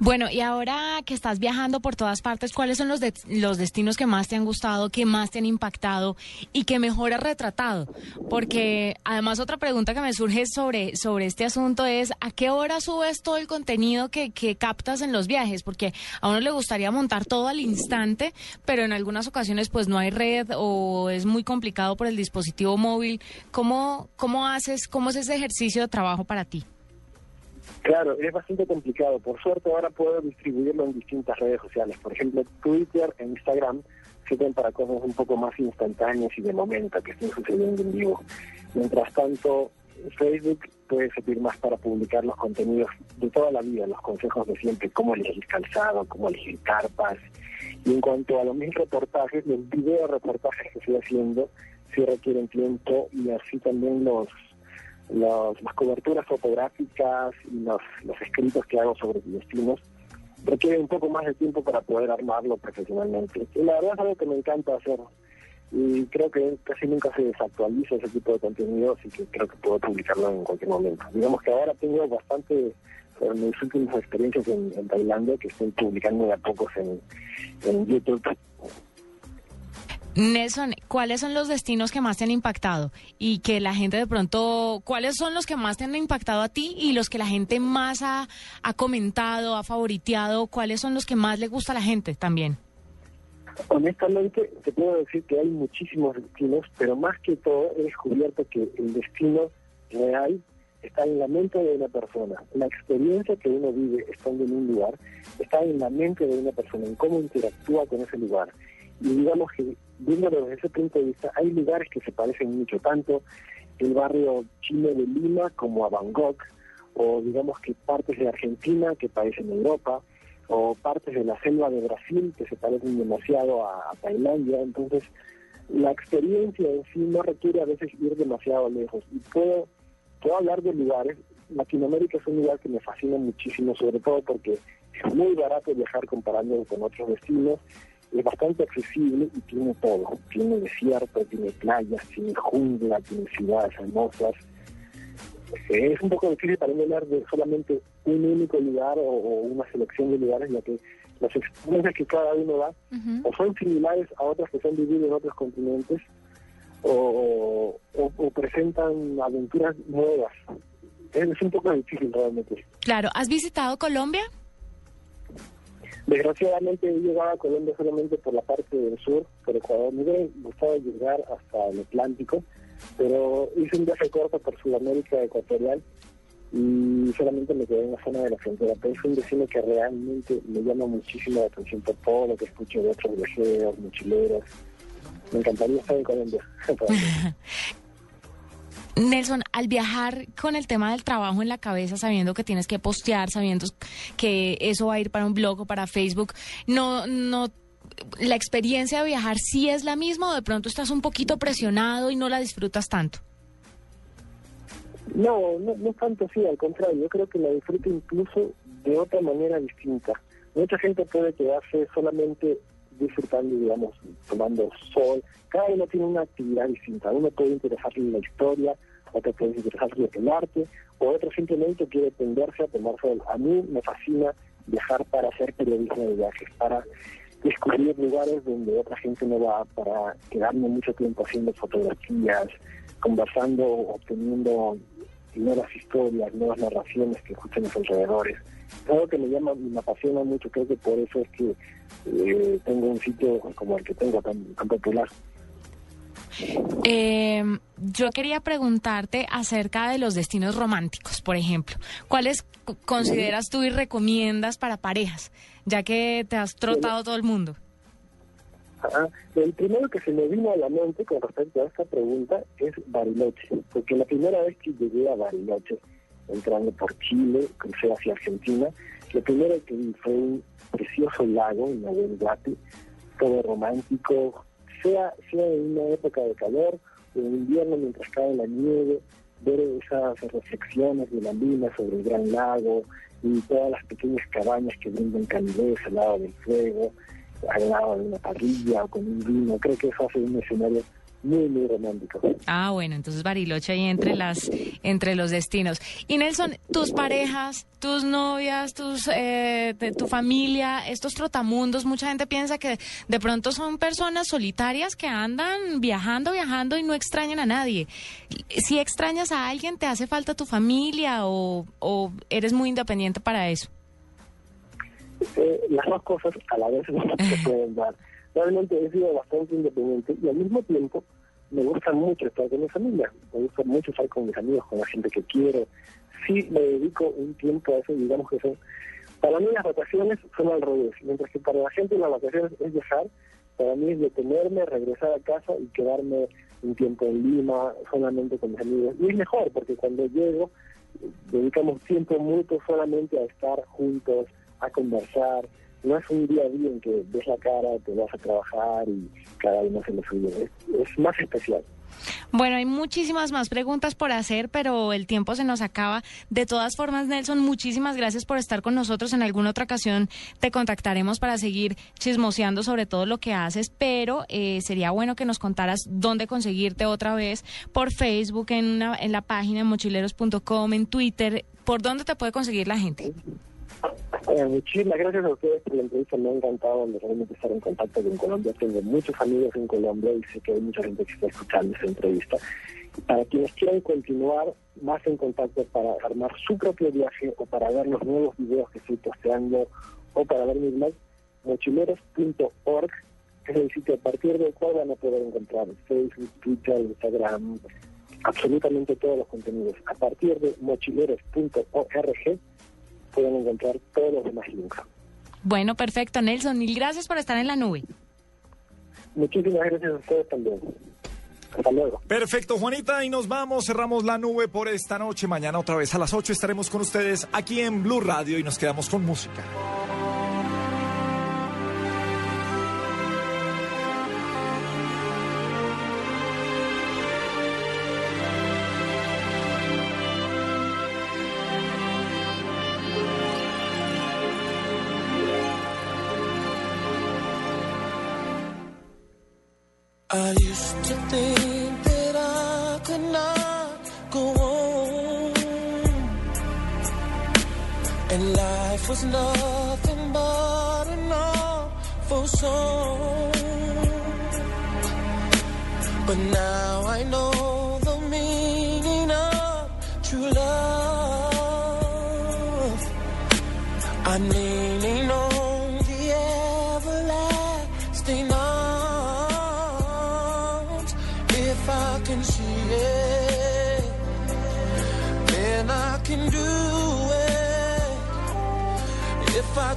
Bueno, y ahora que estás viajando por todas partes, ¿cuáles son los, de- los destinos que más te han gustado, que más te han impactado y que mejor has retratado? Porque además otra pregunta que me surge sobre, sobre este asunto es, ¿a qué hora subes todo el contenido que, que captas en los viajes? Porque a uno le gustaría montar todo al instante, pero en algunas ocasiones pues no hay red o es muy complicado por el dispositivo móvil. ¿Cómo, cómo haces, cómo es ese ejercicio de trabajo para ti? Claro, es bastante complicado. Por suerte ahora puedo distribuirlo en distintas redes sociales. Por ejemplo, Twitter e Instagram sirven para cosas un poco más instantáneas y de momento que estén sucediendo en vivo. Mientras tanto, Facebook puede servir más para publicar los contenidos de toda la vida, los consejos de siempre, cómo elegir calzado, cómo elegir carpas. Y en cuanto a los mis reportajes, los video reportajes que estoy haciendo, sí requieren tiempo y así también los los- las coberturas fotográficas y los, los escritos que hago sobre destinos requieren un poco más de tiempo para poder armarlo profesionalmente. Y la verdad es algo que me encanta hacer y creo que casi nunca se desactualiza ese tipo de contenido, así que creo que puedo publicarlo en cualquier momento. Digamos que ahora tengo bastante sobre mis últimas experiencias en, en Tailandia que estoy publicando de a pocos en, en YouTube. Nelson, ¿cuáles son los destinos que más te han impactado? Y que la gente de pronto, ¿cuáles son los que más te han impactado a ti y los que la gente más ha, ha comentado, ha favoriteado? ¿Cuáles son los que más le gusta a la gente también? Honestamente, te puedo decir que hay muchísimos destinos, pero más que todo he descubierto que el destino real está en la mente de una persona. La experiencia que uno vive estando en un lugar está en la mente de una persona, en cómo interactúa con ese lugar. Y digamos que, viéndolo desde ese punto de vista, hay lugares que se parecen mucho, tanto el barrio chino de Lima como a Bangkok, o digamos que partes de Argentina que parecen Europa, o partes de la selva de Brasil que se parecen demasiado a, a Tailandia. Entonces, la experiencia en sí no requiere a veces ir demasiado lejos. Y puedo, puedo hablar de lugares. Latinoamérica es un lugar que me fascina muchísimo, sobre todo porque es muy barato viajar comparando con otros destinos. Es bastante accesible y tiene todo. Tiene desierto, tiene playas, tiene jungla, tiene ciudades hermosas. Eh, Es un poco difícil para mí hablar de solamente un único lugar o, o una selección de lugares, ya que las experiencias que cada uno da o son similares a otras que se han vivido en otros continentes o, o- o presentan aventuras nuevas. Es, es un poco difícil realmente. Claro, ¿has visitado Colombia? Desgraciadamente he llegado a Colombia solamente por la parte del sur, por Ecuador. Me hubiera gustado llegar hasta el Atlántico, pero hice un viaje corto por Sudamérica Ecuatorial y solamente me quedé en la zona de la frontera. Pero es un destino que realmente me llama muchísimo la atención por todo lo que escucho de otros viajeros, mochileros. Me encantaría estar en Colombia. (laughs) Nelson, al viajar con el tema del trabajo en la cabeza, sabiendo que tienes que postear, sabiendo que eso va a ir para un blog o para Facebook, no, no, la experiencia de viajar sí es la misma o de pronto estás un poquito presionado y no la disfrutas tanto. No, no, tanto así, al contrario, yo creo que la disfruto incluso de otra manera distinta. Mucha gente puede quedarse solamente disfrutando, digamos, tomando sol. Cada uno tiene una actividad distinta. Uno puede interesarle la historia, otro puede interesarle el arte, o otro simplemente quiere tenderse a tomar sol. A mí me fascina viajar para hacer periodismo de viajes, para descubrir lugares donde otra gente no va, para quedarme mucho tiempo haciendo fotografías, conversando, obteniendo nuevas historias, nuevas narraciones que escuchan los alrededores. Algo que me llama, me apasiona mucho, creo que por eso es que eh, tengo un sitio como el que tengo tan, tan popular. Eh, yo quería preguntarte acerca de los destinos románticos, por ejemplo. ¿Cuáles consideras tú y recomiendas para parejas, ya que te has trotado todo el mundo? El primero que se me vino a la mente con respecto a esta pregunta es Bariloche, porque la primera vez que llegué a Bariloche, entrando por Chile, crucé hacia Argentina, lo primero que vi fue un precioso lago, en Nahuel Huapi, todo romántico, sea, sea en una época de calor o en invierno mientras cae la nieve, ver esas reflexiones de la luna sobre el gran lago y todas las pequeñas cabañas que brindan calidez al lado del fuego, al lado de una parrilla o con un vino. Creo que eso hace un escenario muy, muy romántico. Ah, bueno, entonces Bariloche ahí entre las entre los destinos. Y Nelson, tus parejas, tus novias, tus eh, de tu familia, estos trotamundos, mucha gente piensa que de pronto son personas solitarias que andan viajando, viajando y no extrañan a nadie. Si extrañas a alguien, ¿te hace falta tu familia o, o eres muy independiente para eso? Eh, las dos cosas a la vez no se (laughs) pueden dar. Realmente he sido bastante independiente y al mismo tiempo me gusta mucho estar con mi familia, me gusta mucho estar con mis amigos, con la gente que quiero. Sí me dedico un tiempo a eso, digamos que son... Para mí las vacaciones son al revés, mientras que para la gente las vacaciones es viajar, para mí es detenerme, regresar a casa y quedarme un tiempo en Lima solamente con mis amigos. Y es mejor porque cuando llego dedicamos tiempo mutuo solamente a estar juntos, a conversar. No es un día a día en que ves la cara, te vas a trabajar y cada uno se lo suyo. Es, es más especial. Bueno, hay muchísimas más preguntas por hacer, pero el tiempo se nos acaba. De todas formas, Nelson, muchísimas gracias por estar con nosotros. En alguna otra ocasión te contactaremos para seguir chismoseando sobre todo lo que haces, pero eh, sería bueno que nos contaras dónde conseguirte otra vez por Facebook, en, una, en la página mochileros.com, en Twitter. ¿Por dónde te puede conseguir la gente? Eh, muchísimas gracias a ustedes por la entrevista. Me ha encantado realmente estar en contacto con Colombia. Tengo muchos amigos en Colombia y sé que hay mucha gente que está escuchando esta entrevista. Para quienes quieran continuar más en contacto para armar su propio viaje o para ver los nuevos videos que estoy posteando o para ver mis blog, mochileros.org es el sitio a partir del cual van a poder encontrar Facebook, Twitter, Instagram, absolutamente todos los contenidos. A partir de mochileros.org pueden encontrar todos los demás links. Bueno, perfecto, Nelson. Mil gracias por estar en la nube. Muchísimas gracias a ustedes también. Hasta luego. Perfecto, Juanita, y nos vamos, cerramos la nube por esta noche. Mañana otra vez a las 8 estaremos con ustedes aquí en Blue Radio y nos quedamos con música. Was nothing but an awful song. But now I know the meaning of true love. I'm leaning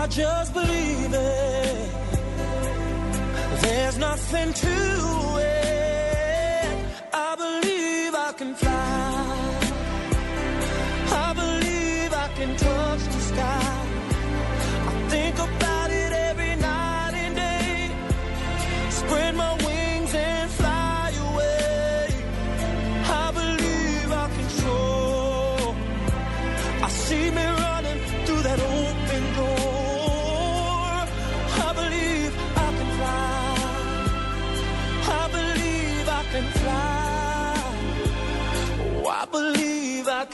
I just believe it, there's nothing to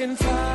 can fly.